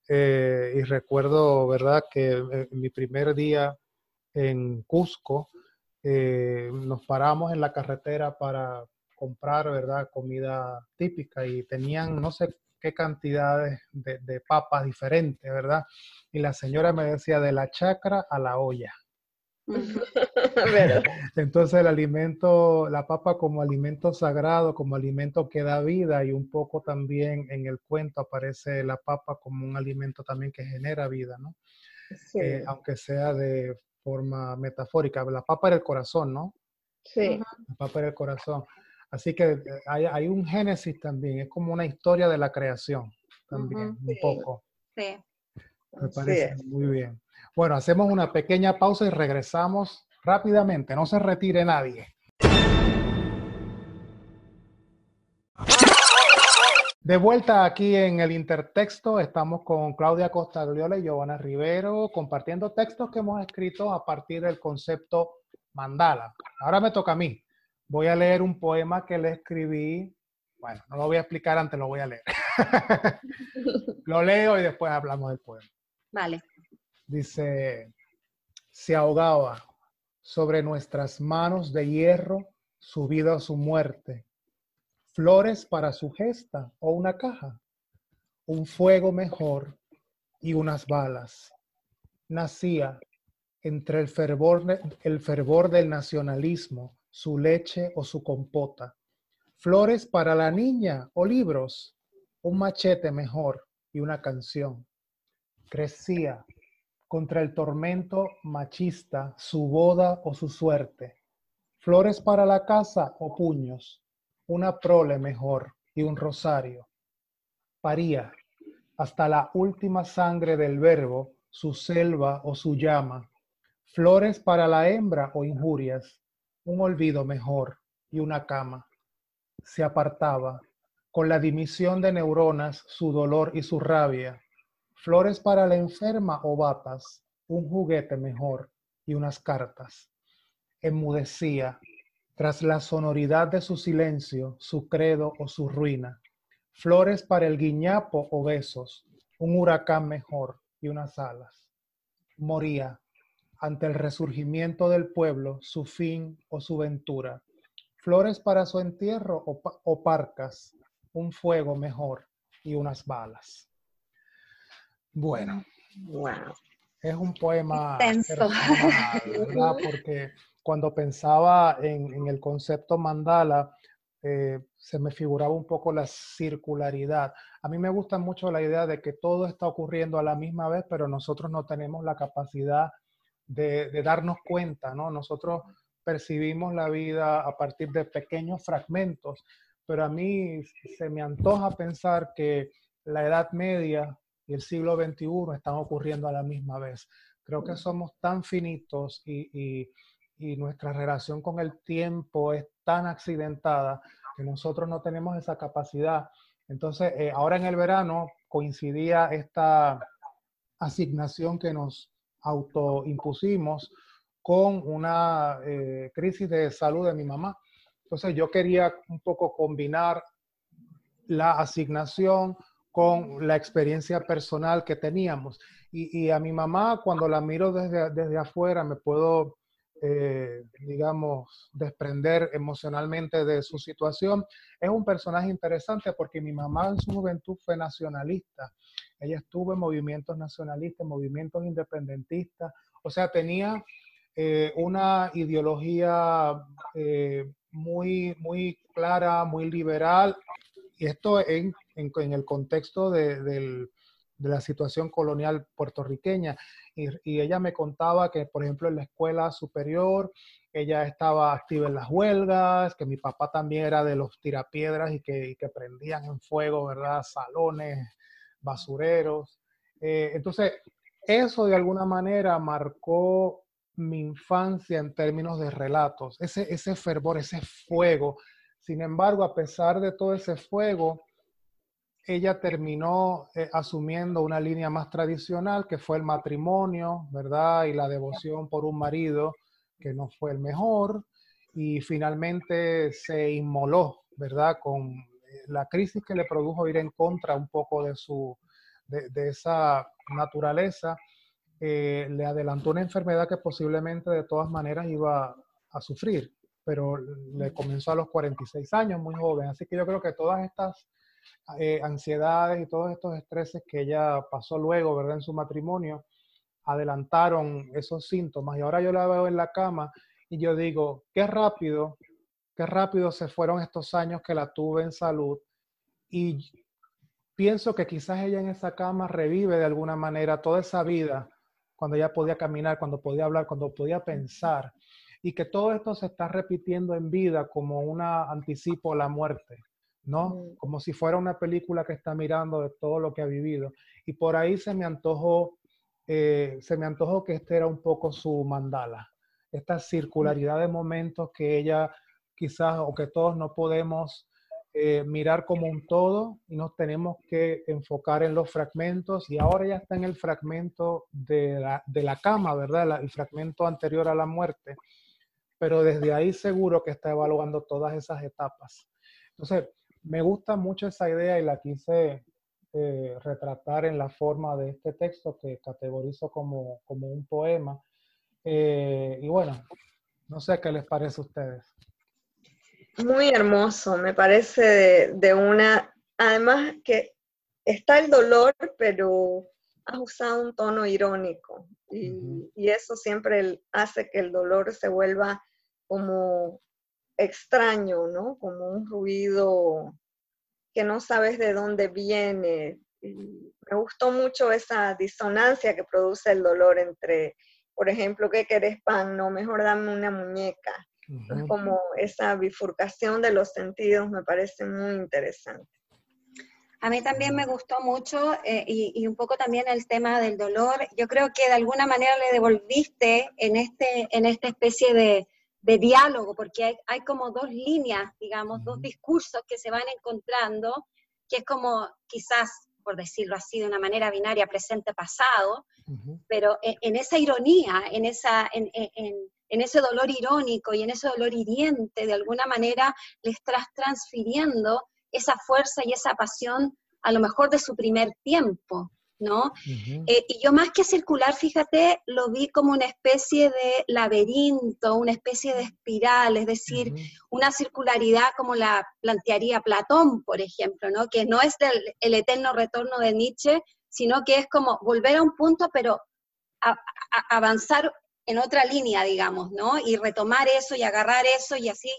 Eh, y recuerdo, ¿verdad?, que en mi primer día en Cusco, eh, nos paramos en la carretera para comprar, ¿verdad?, comida típica y tenían no sé qué cantidades de, de papas diferentes, ¿verdad? Y la señora me decía de la chacra a la olla. Entonces el alimento, la papa como alimento sagrado, como alimento que da vida y un poco también en el cuento aparece la papa como un alimento también que genera vida, ¿no? Eh, aunque sea de forma metafórica. La papa era el corazón, ¿no? Sí. La papa era el corazón. Así que eh, hay, un génesis también, es como una historia de la creación también, un poco. Sí. Me parece muy bien. Bueno, hacemos una pequeña pausa y regresamos rápidamente. No se retire nadie. De vuelta aquí en el intertexto, estamos con Claudia Costagliola y Giovanna Rivero compartiendo textos que hemos escrito a partir del concepto mandala. Ahora me toca a mí. Voy a leer un poema que le escribí. Bueno, no lo voy a explicar antes, lo voy a leer. lo leo y después hablamos del poema. Dice, se ahogaba sobre nuestras manos de hierro su vida o su muerte. Flores para su gesta o una caja. Un fuego mejor y unas balas. Nacía entre el fervor, el fervor del nacionalismo, su leche o su compota. Flores para la niña o libros. Un machete mejor y una canción. Crecía contra el tormento machista, su boda o su suerte. Flores para la casa o puños, una prole mejor y un rosario. Paría hasta la última sangre del verbo, su selva o su llama. Flores para la hembra o injurias, un olvido mejor y una cama. Se apartaba, con la dimisión de neuronas, su dolor y su rabia, flores para la enferma o batas, un juguete mejor y unas cartas. Enmudecía tras la sonoridad de su silencio, su credo o su ruina. Flores para el guiñapo o besos, un huracán mejor y unas alas. Moría ante el resurgimiento del pueblo, su fin o su ventura. Flores para su entierro o, o parcas, un fuego mejor y unas balas. Bueno, es un poema ¿verdad? Porque cuando pensaba en, el concepto mandala, eh, se me figuraba un poco la circularidad. A mí me gusta mucho la idea de que todo está ocurriendo a la misma vez, pero nosotros no tenemos la capacidad de, de darnos cuenta, ¿no? Nosotros percibimos la vida a partir de pequeños fragmentos, pero a mí se me antoja pensar que la Edad Media y el siglo XXI están ocurriendo a la misma vez. Creo que somos tan finitos y, nuestra relación con el tiempo es tan accidentada que nosotros no tenemos esa capacidad. Entonces, eh, ahora en el verano coincidía esta asignación que nos autoimpusimos con una eh, crisis de salud de mi mamá. Entonces, yo quería un poco combinar la asignación con la experiencia personal que teníamos. Y, a mi mamá, cuando la miro desde, desde afuera, me puedo, eh, digamos, desprender emocionalmente de su situación. Es un personaje interesante porque mi mamá en su juventud fue nacionalista. Ella estuvo en movimientos nacionalistas, movimientos independentistas. O sea, tenía eh, una ideología eh, muy, muy clara, muy liberal. Y esto en en, el contexto de, la situación colonial puertorriqueña. Y, ella me contaba que, por ejemplo, en la escuela superior ella estaba activa en las huelgas, que mi papá también era de los tirapiedras y que, que prendían en fuego, ¿verdad? Salones, basureros. Eh, entonces, eso de alguna manera marcó mi infancia en términos de relatos, ese, ese fervor, ese fuego. Sin embargo, a pesar de todo ese fuego, ella terminó eh, asumiendo una línea más tradicional, que fue el matrimonio, ¿verdad? Y la devoción por un marido que no fue el mejor, y finalmente se inmoló, ¿verdad? Con eh, la crisis que le produjo ir en contra un poco de, su, de, esa naturaleza, eh, le adelantó una enfermedad que posiblemente de todas maneras iba a sufrir, pero le comenzó a los 46 años, muy joven. Así que yo creo que todas estas eh, ansiedades y todos estos estreses que ella pasó luego, ¿verdad? En su matrimonio, adelantaron esos síntomas. Y ahora yo la veo en la cama y yo digo, qué rápido, qué rápido se fueron estos años que la tuve en salud. Y pienso que quizás ella en esa cama revive de alguna manera toda esa vida, cuando ella podía caminar, cuando podía hablar, cuando podía pensar. Y que todo esto se está repitiendo en vida como un anticipo a la muerte. ¿No? Como si fuera una película que está mirando de todo lo que ha vivido. Y por ahí se me antojó, eh, se me antojó que este era un poco su mandala, esta circularidad de momentos que ella quizás o que todos no podemos eh, mirar como un todo y nos tenemos que enfocar en los fragmentos y ahora ya está en el fragmento de la, de la cama, ¿verdad? el fragmento anterior a la muerte, pero desde ahí seguro que está evaluando todas esas etapas. Entonces, me gusta mucho esa idea y la quise eh, retratar en la forma de este texto que categorizo como, como un poema. Eh, y bueno, no sé qué les parece a ustedes. Muy hermoso, me parece de, una, además que está el dolor, pero has usado un tono irónico y, y eso siempre hace que el dolor se vuelva como extraño, ¿no? Como un ruido que no sabes de dónde viene. me gustó mucho esa disonancia que produce el dolor entre, por ejemplo, ¿qué querés pan? No, mejor dame una muñeca. Es como esa bifurcación de los sentidos me parece muy interesante. A mí también me gustó mucho eh, y, y, un poco también el tema del dolor. Yo creo que de alguna manera le devolviste en, este, en esta especie de, de diálogo, porque hay, como dos líneas, digamos, dos discursos que se van encontrando, que es como quizás, por decirlo así, de una manera binaria, presente-pasado, pero en, esa ironía, en, esa, en, ese dolor irónico y en ese dolor hiriente, de alguna manera le estás transfiriendo esa fuerza y esa pasión a lo mejor de su primer tiempo, ¿no? Eh, y yo más que circular, fíjate, lo vi como una especie de laberinto, una especie de espiral, es decir, una circularidad como la plantearía Platón, por ejemplo, ¿no? Que no es el eterno retorno de Nietzsche, sino que es como volver a un punto, pero avanzar en otra línea, digamos, ¿no? Y retomar eso y agarrar eso y así,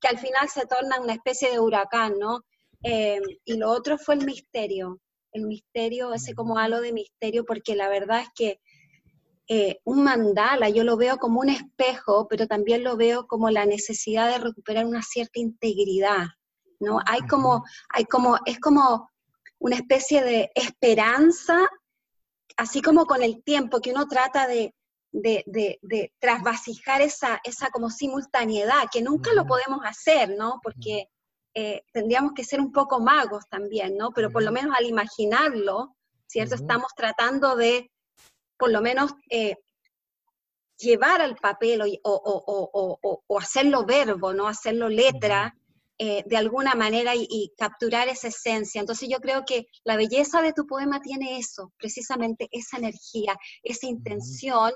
que al final se torna una especie de huracán, ¿no? Eh, y lo otro fue el misterio el misterio, ese como halo de misterio, porque la verdad es que eh, un mandala yo lo veo como un espejo, pero también lo veo como la necesidad de recuperar una cierta integridad, ¿no? Hay como, hay como, es como una especie de esperanza, así como con el tiempo, que uno trata de, de, de, trasvasijar esa, esa como simultaneidad, que nunca lo podemos hacer, ¿no? Porque eh, tendríamos que ser un poco magos también, ¿no? Pero por lo menos al imaginarlo, ¿cierto? Estamos tratando de, por lo menos, eh, llevar al papel o, hacerlo verbo, ¿no? Hacerlo letra. Eh, de alguna manera y, capturar esa esencia. Entonces yo creo que la belleza de tu poema tiene eso, precisamente esa energía, esa intención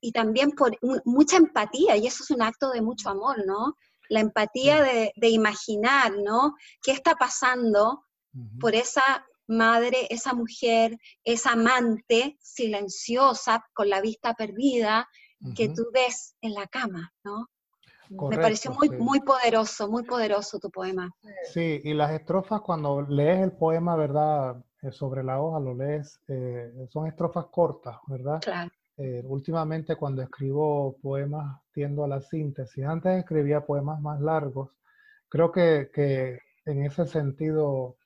y también por mucha empatía, y eso es un acto de mucho amor, ¿no? La empatía de, imaginar, ¿no? ¿Qué está pasando por esa madre, esa mujer, esa amante silenciosa, con la vista perdida, que tú ves en la cama, ¿no? Me pareció muy, muy poderoso, muy poderoso tu poema. Sí, y las estrofas, cuando lees el poema, ¿verdad? Eh, sobre la hoja lo lees, eh, son estrofas cortas, ¿verdad? Claro. Eh, últimamente cuando escribo poemas tiendo a la síntesis. Antes escribía poemas más largos. Creo que, que en ese sentido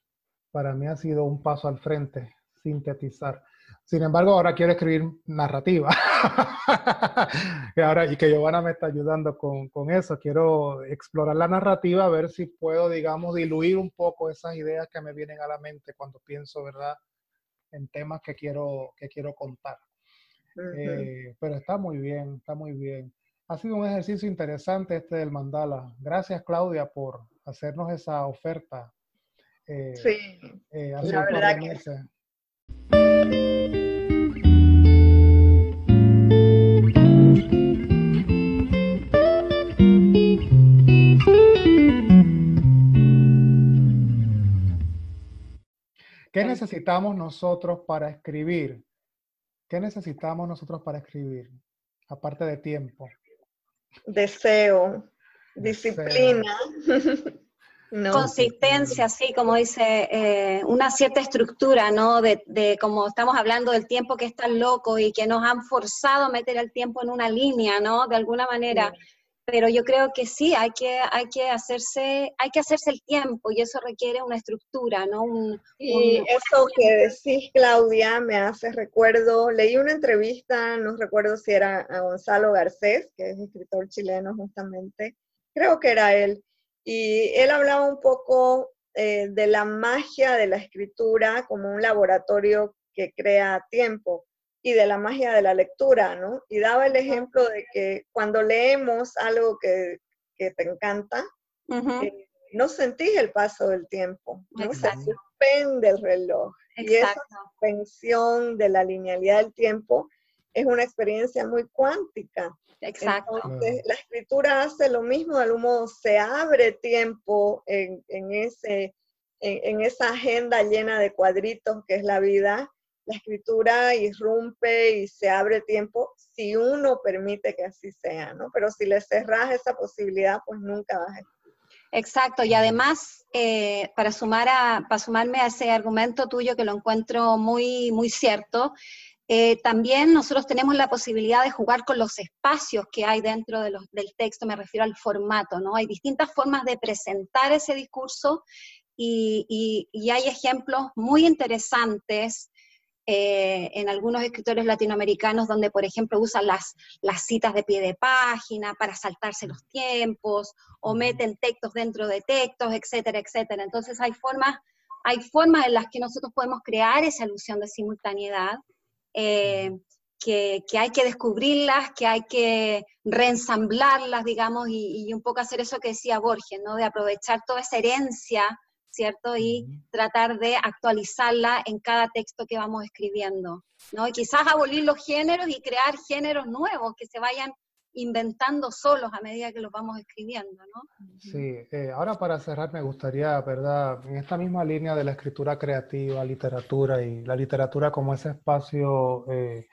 para mí ha sido un paso al frente, sintetizar. Sin embargo, ahora quiero escribir narrativa. y, ahora, y que Giovanna me está ayudando con, con, eso. Quiero explorar la narrativa, a ver si puedo, digamos, diluir un poco esas ideas que me vienen a la mente cuando pienso, ¿verdad?, en temas que quiero, que quiero contar. Eh, pero está muy bien, está muy bien. Ha sido un ejercicio interesante este del mandala. Gracias, Claudia, por hacernos esa oferta. Eh, sí, eh, la verdad que... ¿Qué necesitamos nosotros para escribir? ¿Qué necesitamos nosotros para escribir? Aparte de tiempo. Deseo, disciplina. Consistencia, sí, como dice, eh, una cierta estructura, ¿no? De, de, como estamos hablando del tiempo que es tan loco y que nos han forzado a meter el tiempo en una línea, ¿no? De alguna manera pero yo creo que sí, hay que, hay que, hacerse, hay que hacerse el tiempo y eso requiere una estructura, ¿no? y eso que decís, Claudia, me hace recuerdo, leí una entrevista, no recuerdo si era a Gonzalo Garcés, que es escritor chileno justamente, creo que era él, y él hablaba un poco eh, de la magia de la escritura como un laboratorio que crea tiempo y de la magia de la lectura, ¿no? Y daba el ejemplo de que cuando leemos algo que, que te encanta, eh, no sentís el paso del tiempo, ¿no? Se suspende el reloj. Y esa suspensión de la linealidad del tiempo es una experiencia muy cuántica. Exacto. Entonces, la escritura hace lo mismo, de algún modo se abre tiempo en, en ese, en, en, esa agenda llena de cuadritos que es la vida la escritura irrumpe y se abre tiempo si uno permite que así sea, ¿no? Pero si le cerras esa posibilidad, pues nunca vas a Exacto, y además, eh, para, sumar a, para sumarme a ese argumento tuyo que lo encuentro muy, muy cierto, eh, también nosotros tenemos la posibilidad de jugar con los espacios que hay dentro de los, del texto, me refiero al formato, ¿no? Hay distintas formas de presentar ese discurso y, y, y hay ejemplos muy interesantes eh, en algunos escritores latinoamericanos donde, por ejemplo, usan las, las citas de pie de página para saltarse los tiempos, o meten textos dentro de textos, etcétera, etcétera. Entonces hay formas, hay formas en las que nosotros podemos crear esa ilusión de simultaneidad, eh, que, que, hay que descubrirlas, que hay que reensamblarlas, digamos, y, y, un poco hacer eso que decía Borges, ¿no? De aprovechar toda esa herencia ¿cierto? Y tratar de actualizarla en cada texto que vamos escribiendo, ¿no? Y quizás abolir los géneros y crear géneros nuevos que se vayan inventando solos a medida que los vamos escribiendo, ¿no? Sí, eh, ahora para cerrar me gustaría, ¿verdad? En esta misma línea de la escritura creativa, literatura y la literatura como ese espacio eh,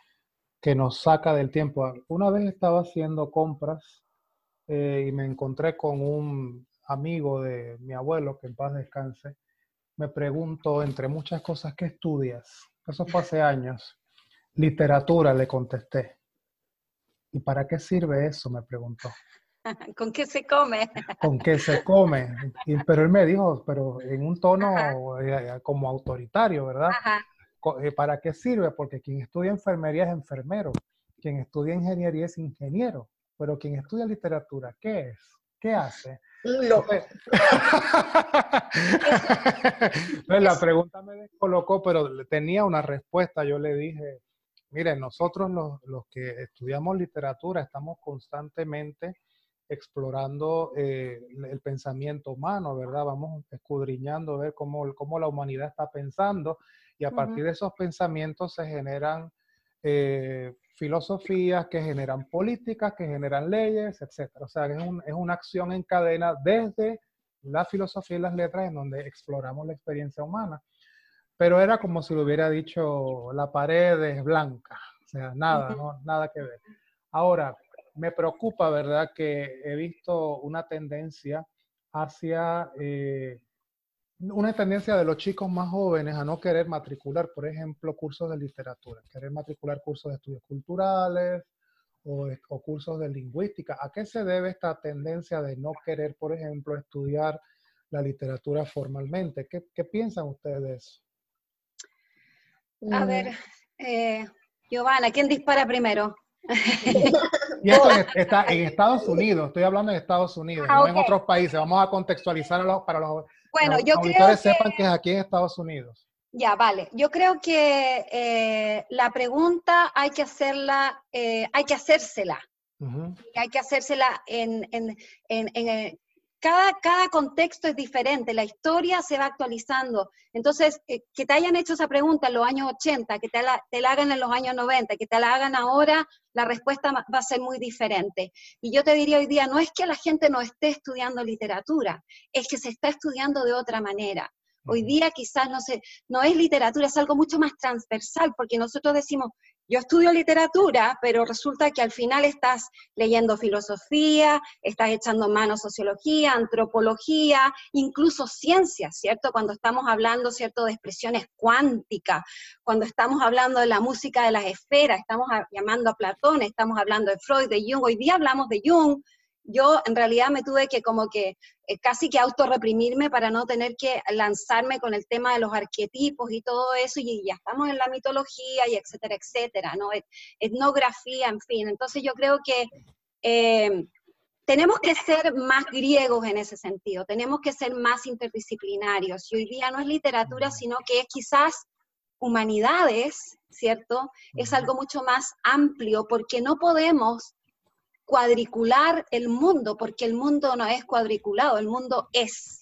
que nos saca del tiempo. Una vez estaba haciendo compras eh, y me encontré con un amigo de mi abuelo, que en paz descanse, me preguntó, entre muchas cosas, ¿qué estudias? Eso fue hace años. Literatura, le contesté. ¿Y para qué sirve eso? Me preguntó. ¿Con qué se come? ¿Con qué se come? pero él me dijo, pero en un tono eh, como autoritario, ¿verdad? Eh, ¿Para qué sirve? Porque quien estudia enfermería es enfermero, quien estudia ingeniería es ingeniero, pero quien estudia literatura, ¿qué es? ¿Qué hace? Loco. la pregunta me descolocó, pero tenía una respuesta. Yo le dije, miren, nosotros los, los que estudiamos literatura estamos constantemente explorando eh, el pensamiento humano, ¿verdad? Vamos escudriñando, ver cómo, cómo la humanidad está pensando y a partir de esos pensamientos se generan eh, filosofías que generan políticas, que generan leyes, etc. O sea, es, es, una acción en cadena desde la filosofía y las letras en donde exploramos la experiencia humana. Pero era como si lo hubiera dicho, la pared es blanca, o sea, nada, no, nada que ver. Ahora, me preocupa, ¿verdad?, que he visto una tendencia hacia eh, una tendencia de los chicos más jóvenes a no querer matricular, por ejemplo, cursos de literatura, querer matricular cursos de estudios culturales o, cursos de lingüística. ¿A qué se debe esta tendencia de no querer, por ejemplo, estudiar la literatura formalmente? ¿Qué, qué piensan ustedes de eso? A mm. ver, eh, Giovanna, ¿quién dispara primero? y esto está en Estados Unidos, estoy hablando de Estados Unidos, ah, no en otros países. Vamos a contextualizarlo para los bueno, yo creo que, sepan que es aquí en Estados Unidos. Ya, vale. Yo creo que eh, la pregunta hay que hacerla, eh, hay que hacérsela. Hay que hacérsela en, en, en, cada, cada, contexto es diferente, la historia se va actualizando. Entonces, eh, que te hayan hecho esa pregunta en los años 80, que te la, te la, hagan en los años 90, que te la hagan ahora, la respuesta va a ser muy diferente. Y yo te diría hoy día, no es que la gente no esté estudiando literatura, es que se está estudiando de otra manera. Hoy día quizás no, sé, no es literatura, es algo mucho más transversal, porque nosotros decimos, yo estudio literatura, pero resulta que al final estás leyendo filosofía, estás echando mano sociología, antropología, incluso ciencias, ¿cierto? Cuando estamos hablando, ¿cierto?, de expresiones cuánticas, cuando estamos hablando de la música de las esferas, estamos llamando a Platón, estamos hablando de Freud, de Jung, hoy día hablamos de Jung, yo en realidad me tuve que como que eh, casi que autorreprimirme para no tener que lanzarme con el tema de los arquetipos y todo eso, y ya estamos en la mitología y etcétera, etcétera, ¿no? Etnografía, en fin. Entonces yo creo que eh, tenemos que ser más griegos en ese sentido, tenemos que ser más interdisciplinarios, y hoy día no es literatura, sino que es quizás humanidades, ¿cierto? Es algo mucho más amplio, porque no podemos cuadricular el mundo, porque el mundo no es cuadriculado, el mundo es.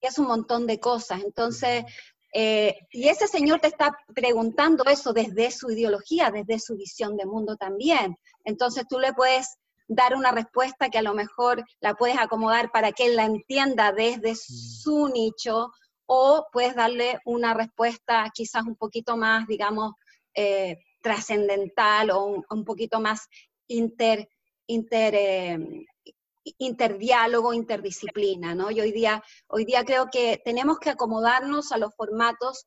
Es un montón de cosas. Entonces, eh, y ese señor te está preguntando eso desde su ideología, desde su visión de mundo también. Entonces tú le puedes dar una respuesta que a lo mejor la puedes acomodar para que él la entienda desde su nicho o puedes darle una respuesta quizás un poquito más, digamos, eh, trascendental o un, poquito más inter, inter, eh, interdiálogo, interdisciplina, ¿no? Y hoy día, hoy día creo que tenemos que acomodarnos a los formatos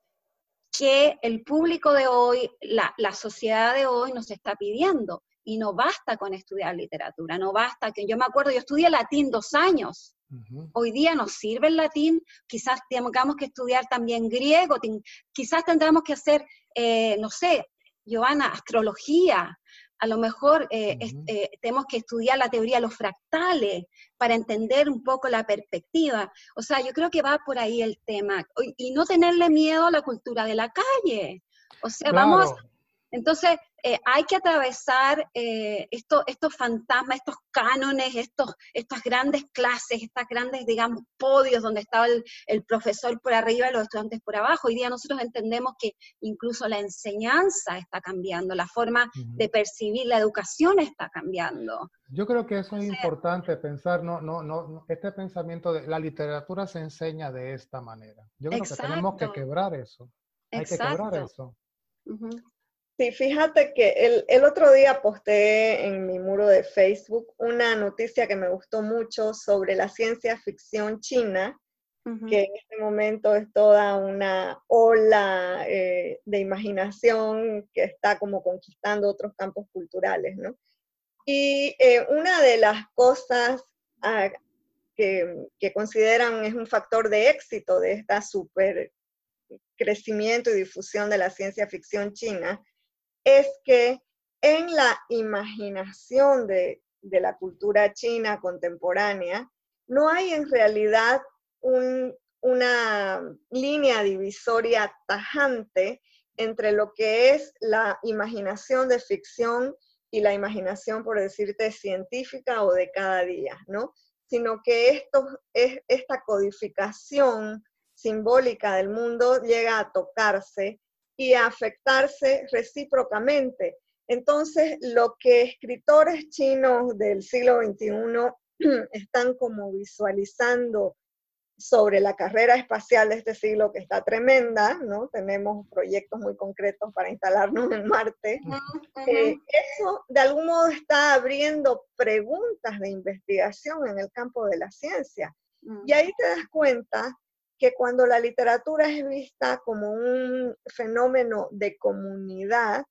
que el público de hoy, la, la, sociedad de hoy nos está pidiendo. Y no basta con estudiar literatura, no basta que yo me acuerdo, yo estudié latín dos años. Hoy día nos sirve el latín, quizás tengamos que estudiar también griego, quizás tendremos que hacer, eh, no sé, Giovanna, astrología, a lo mejor eh, eh, tenemos que estudiar la teoría de los fractales para entender un poco la perspectiva. O sea, yo creo que va por ahí el tema. Y no tenerle miedo a la cultura de la calle. O sea, vamos, entonces, eh, hay que atravesar eh, estos fantasmas, estos cánones, estos, estas grandes clases, estas grandes, digamos, podios donde estaba el, profesor por arriba y los estudiantes por abajo. Hoy día nosotros entendemos que incluso la enseñanza está cambiando, la forma de percibir la educación está cambiando. Yo creo que eso es importante pensar, no, no, no, este pensamiento de la literatura se enseña de esta manera. Yo creo que tenemos que quebrar eso. Hay que quebrar eso. Sí, fíjate que el, otro día posté en mi muro de Facebook una noticia que me gustó mucho sobre la ciencia ficción china, que en este momento es toda una ola eh, de imaginación que está como conquistando otros campos culturales, ¿no? Y eh, una de las cosas ah, que, que consideran es un factor de éxito de esta super crecimiento y difusión de la ciencia ficción china es que en la imaginación de, la cultura china contemporánea, no hay en realidad una línea divisoria tajante entre lo que es la imaginación de ficción y la imaginación, por decirte, científica o de cada día, ¿no? Sino que esto, es, esta codificación simbólica del mundo llega a tocarse y afectarse recíprocamente. Entonces, lo que escritores chinos del siglo XXI están como visualizando sobre la carrera espacial de este siglo, que está tremenda, ¿no? Tenemos proyectos muy concretos para instalarnos en Marte. Eh, eso de algún modo está abriendo preguntas de investigación en el campo de la ciencia. Y ahí te das cuenta que cuando la literatura es vista como un fenómeno de comunidad,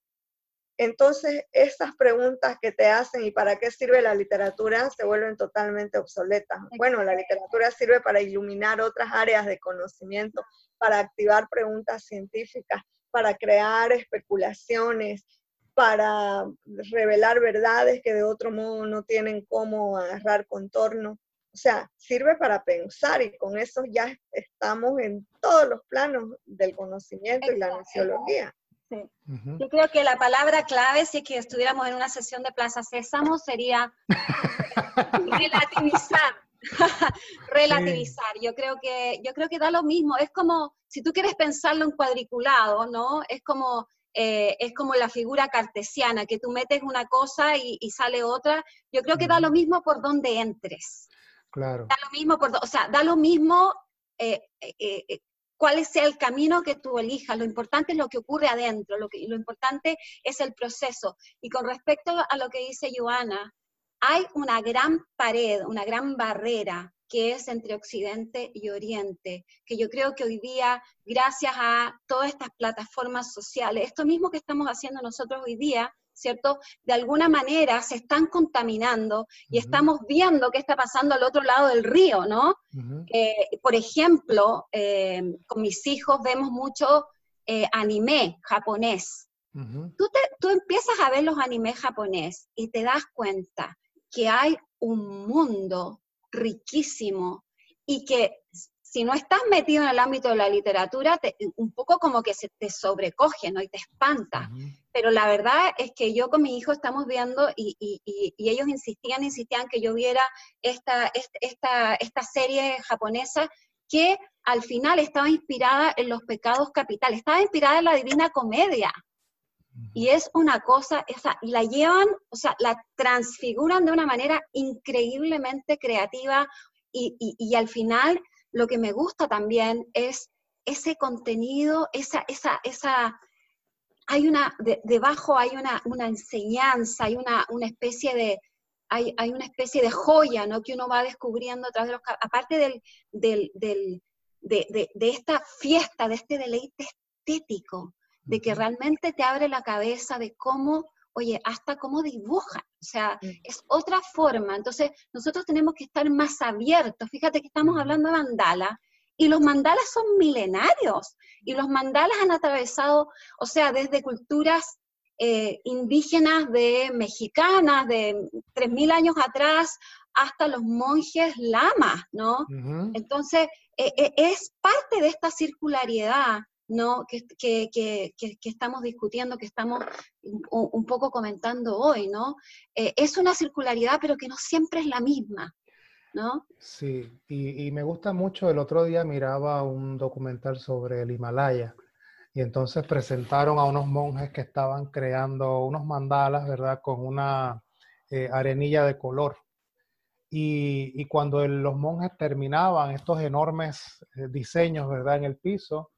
entonces esas preguntas que te hacen y para qué sirve la literatura se vuelven totalmente obsoletas. Bueno, la literatura sirve para iluminar otras áreas de conocimiento, para activar preguntas científicas, para crear especulaciones, para revelar verdades que de otro modo no tienen cómo agarrar contorno. O sea, sirve para pensar y con eso ya estamos en todos los planos del conocimiento y la nociología. Yo creo que la palabra clave, si es que estuviéramos en una sesión de Plaza Sésamo, sería relativizar. relativizar. Yo creo que yo creo que da lo mismo. Es como si tú quieres pensarlo en cuadriculado, ¿no? Es como eh, es como la figura cartesiana, que tú metes una cosa y, sale otra. Yo creo que da lo mismo por donde entres. Claro. Da lo mismo por, o sea, da lo mismo eh, eh, cuál sea el camino que tú elijas. Lo importante es lo que ocurre adentro, lo, que, lo importante es el proceso. Y con respecto a lo que dice Joana, hay una gran pared, una gran barrera que es entre Occidente y Oriente, que yo creo que hoy día, gracias a todas estas plataformas sociales, esto mismo que estamos haciendo nosotros hoy día, ¿cierto? De alguna manera se están contaminando y estamos viendo qué está pasando al otro lado del río, ¿no? por ejemplo, eh, con mis hijos vemos mucho eh, anime japonés. tú, tú empiezas a ver los animes japonés y te das cuenta que hay un mundo riquísimo y que si no estás metido en el ámbito de la literatura, un poco como que se te sobrecoge, ¿no? Y te espanta. Pero la verdad es que yo con mi hijo estamos viendo y, ellos insistían, insistían que yo viera esta, esta, esta serie japonesa que al final estaba inspirada en los pecados capitales, estaba inspirada en la Divina Comedia. Y es una cosa, esa, y la llevan, o sea, la transfiguran de una manera increíblemente creativa y, y, al final lo que me gusta también es ese contenido, esa, esa, esa, hay una, debajo hay una, una, enseñanza, hay una, una especie de, hay, hay, una especie de joya, ¿no? Que uno va descubriendo a través de los, aparte del, del, del de, de, de, esta fiesta, de este deleite estético, de que realmente te abre la cabeza de cómo, oye, hasta cómo dibujan. O sea, mm. es otra forma. Entonces, nosotros tenemos que estar más abiertos. Fíjate que estamos hablando de mandala y los mandalas son milenarios y los mandalas han atravesado, o sea, desde culturas eh, indígenas de mexicanas de 3.000 años atrás hasta los monjes lamas, ¿no? Entonces, e, e, es parte de esta circularidad ¿no? Que, que, que, que, estamos discutiendo, que estamos un, poco comentando hoy, ¿no? Eh, es una circularidad, pero que no siempre es la misma, ¿no? Sí, y, y, me gusta mucho, el otro día miraba un documental sobre el Himalaya, y entonces presentaron a unos monjes que estaban creando unos mandalas, ¿verdad? Con una eh, arenilla de color. Y, y cuando los monjes terminaban estos enormes eh, diseños, ¿verdad? En el piso,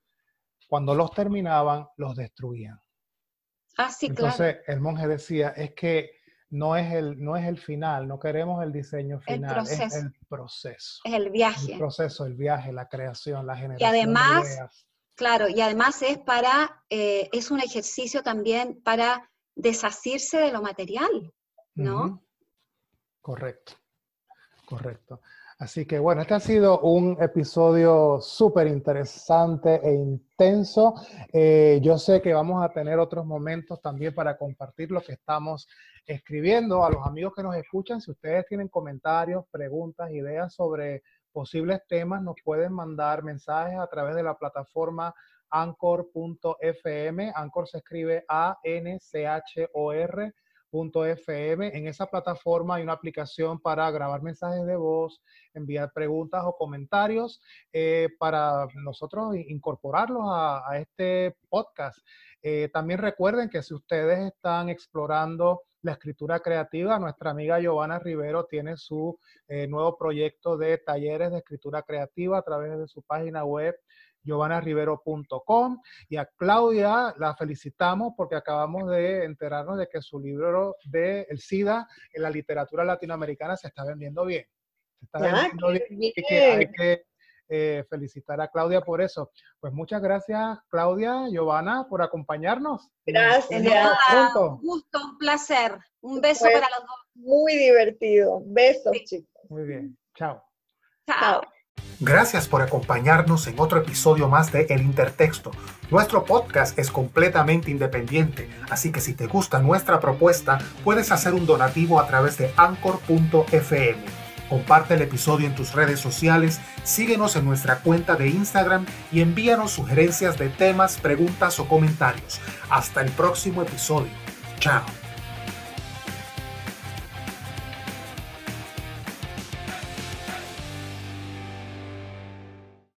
cuando los terminaban, los destruían. Ah, sí, Entonces el monje decía, es que no es, el, no es el final, no queremos el diseño final, es el proceso. Es el viaje. El proceso, el viaje, la creación, la generación. Y además, claro, y además es para, eh, es un ejercicio también para deshacerse de lo material, ¿no? Correcto, correcto. Así que bueno, este ha sido un episodio súper interesante e intenso. Eh, yo sé que vamos a tener otros momentos también para compartir lo que estamos escribiendo. A los amigos que nos escuchan, si ustedes tienen comentarios, preguntas, ideas sobre posibles temas, nos pueden mandar mensajes a través de la plataforma anchor.fm. Anchor se escribe A-N-C-H-O-R FM. En esa plataforma hay una aplicación para grabar mensajes de voz, enviar preguntas o comentarios eh, para nosotros incorporarlos a, este podcast. Eh, también recuerden que si ustedes están explorando la escritura creativa, nuestra amiga Giovanna Rivero tiene su eh, nuevo proyecto de talleres de escritura creativa a través de su página web giovanarivero.com y a Claudia la felicitamos porque acabamos de enterarnos de que su libro de El SIDA en la literatura latinoamericana se está vendiendo bien. Se está vendiendo bien. hay que eh, felicitar a Claudia por eso. Pues muchas gracias, Claudia, Giovanna, por acompañarnos. Gracias. Un gusto, un placer. Un beso para los dos. Muy divertido. Besos, chicos. Muy bien. Chao. Chao. Gracias por acompañarnos en otro episodio más de El Intertexto. Nuestro podcast es completamente independiente, así que si te gusta nuestra propuesta, puedes hacer un donativo a través de anchor.fm. Comparte el episodio en tus redes sociales, síguenos en nuestra cuenta de Instagram y envíanos sugerencias de temas, preguntas o comentarios. Hasta el próximo episodio. Chao.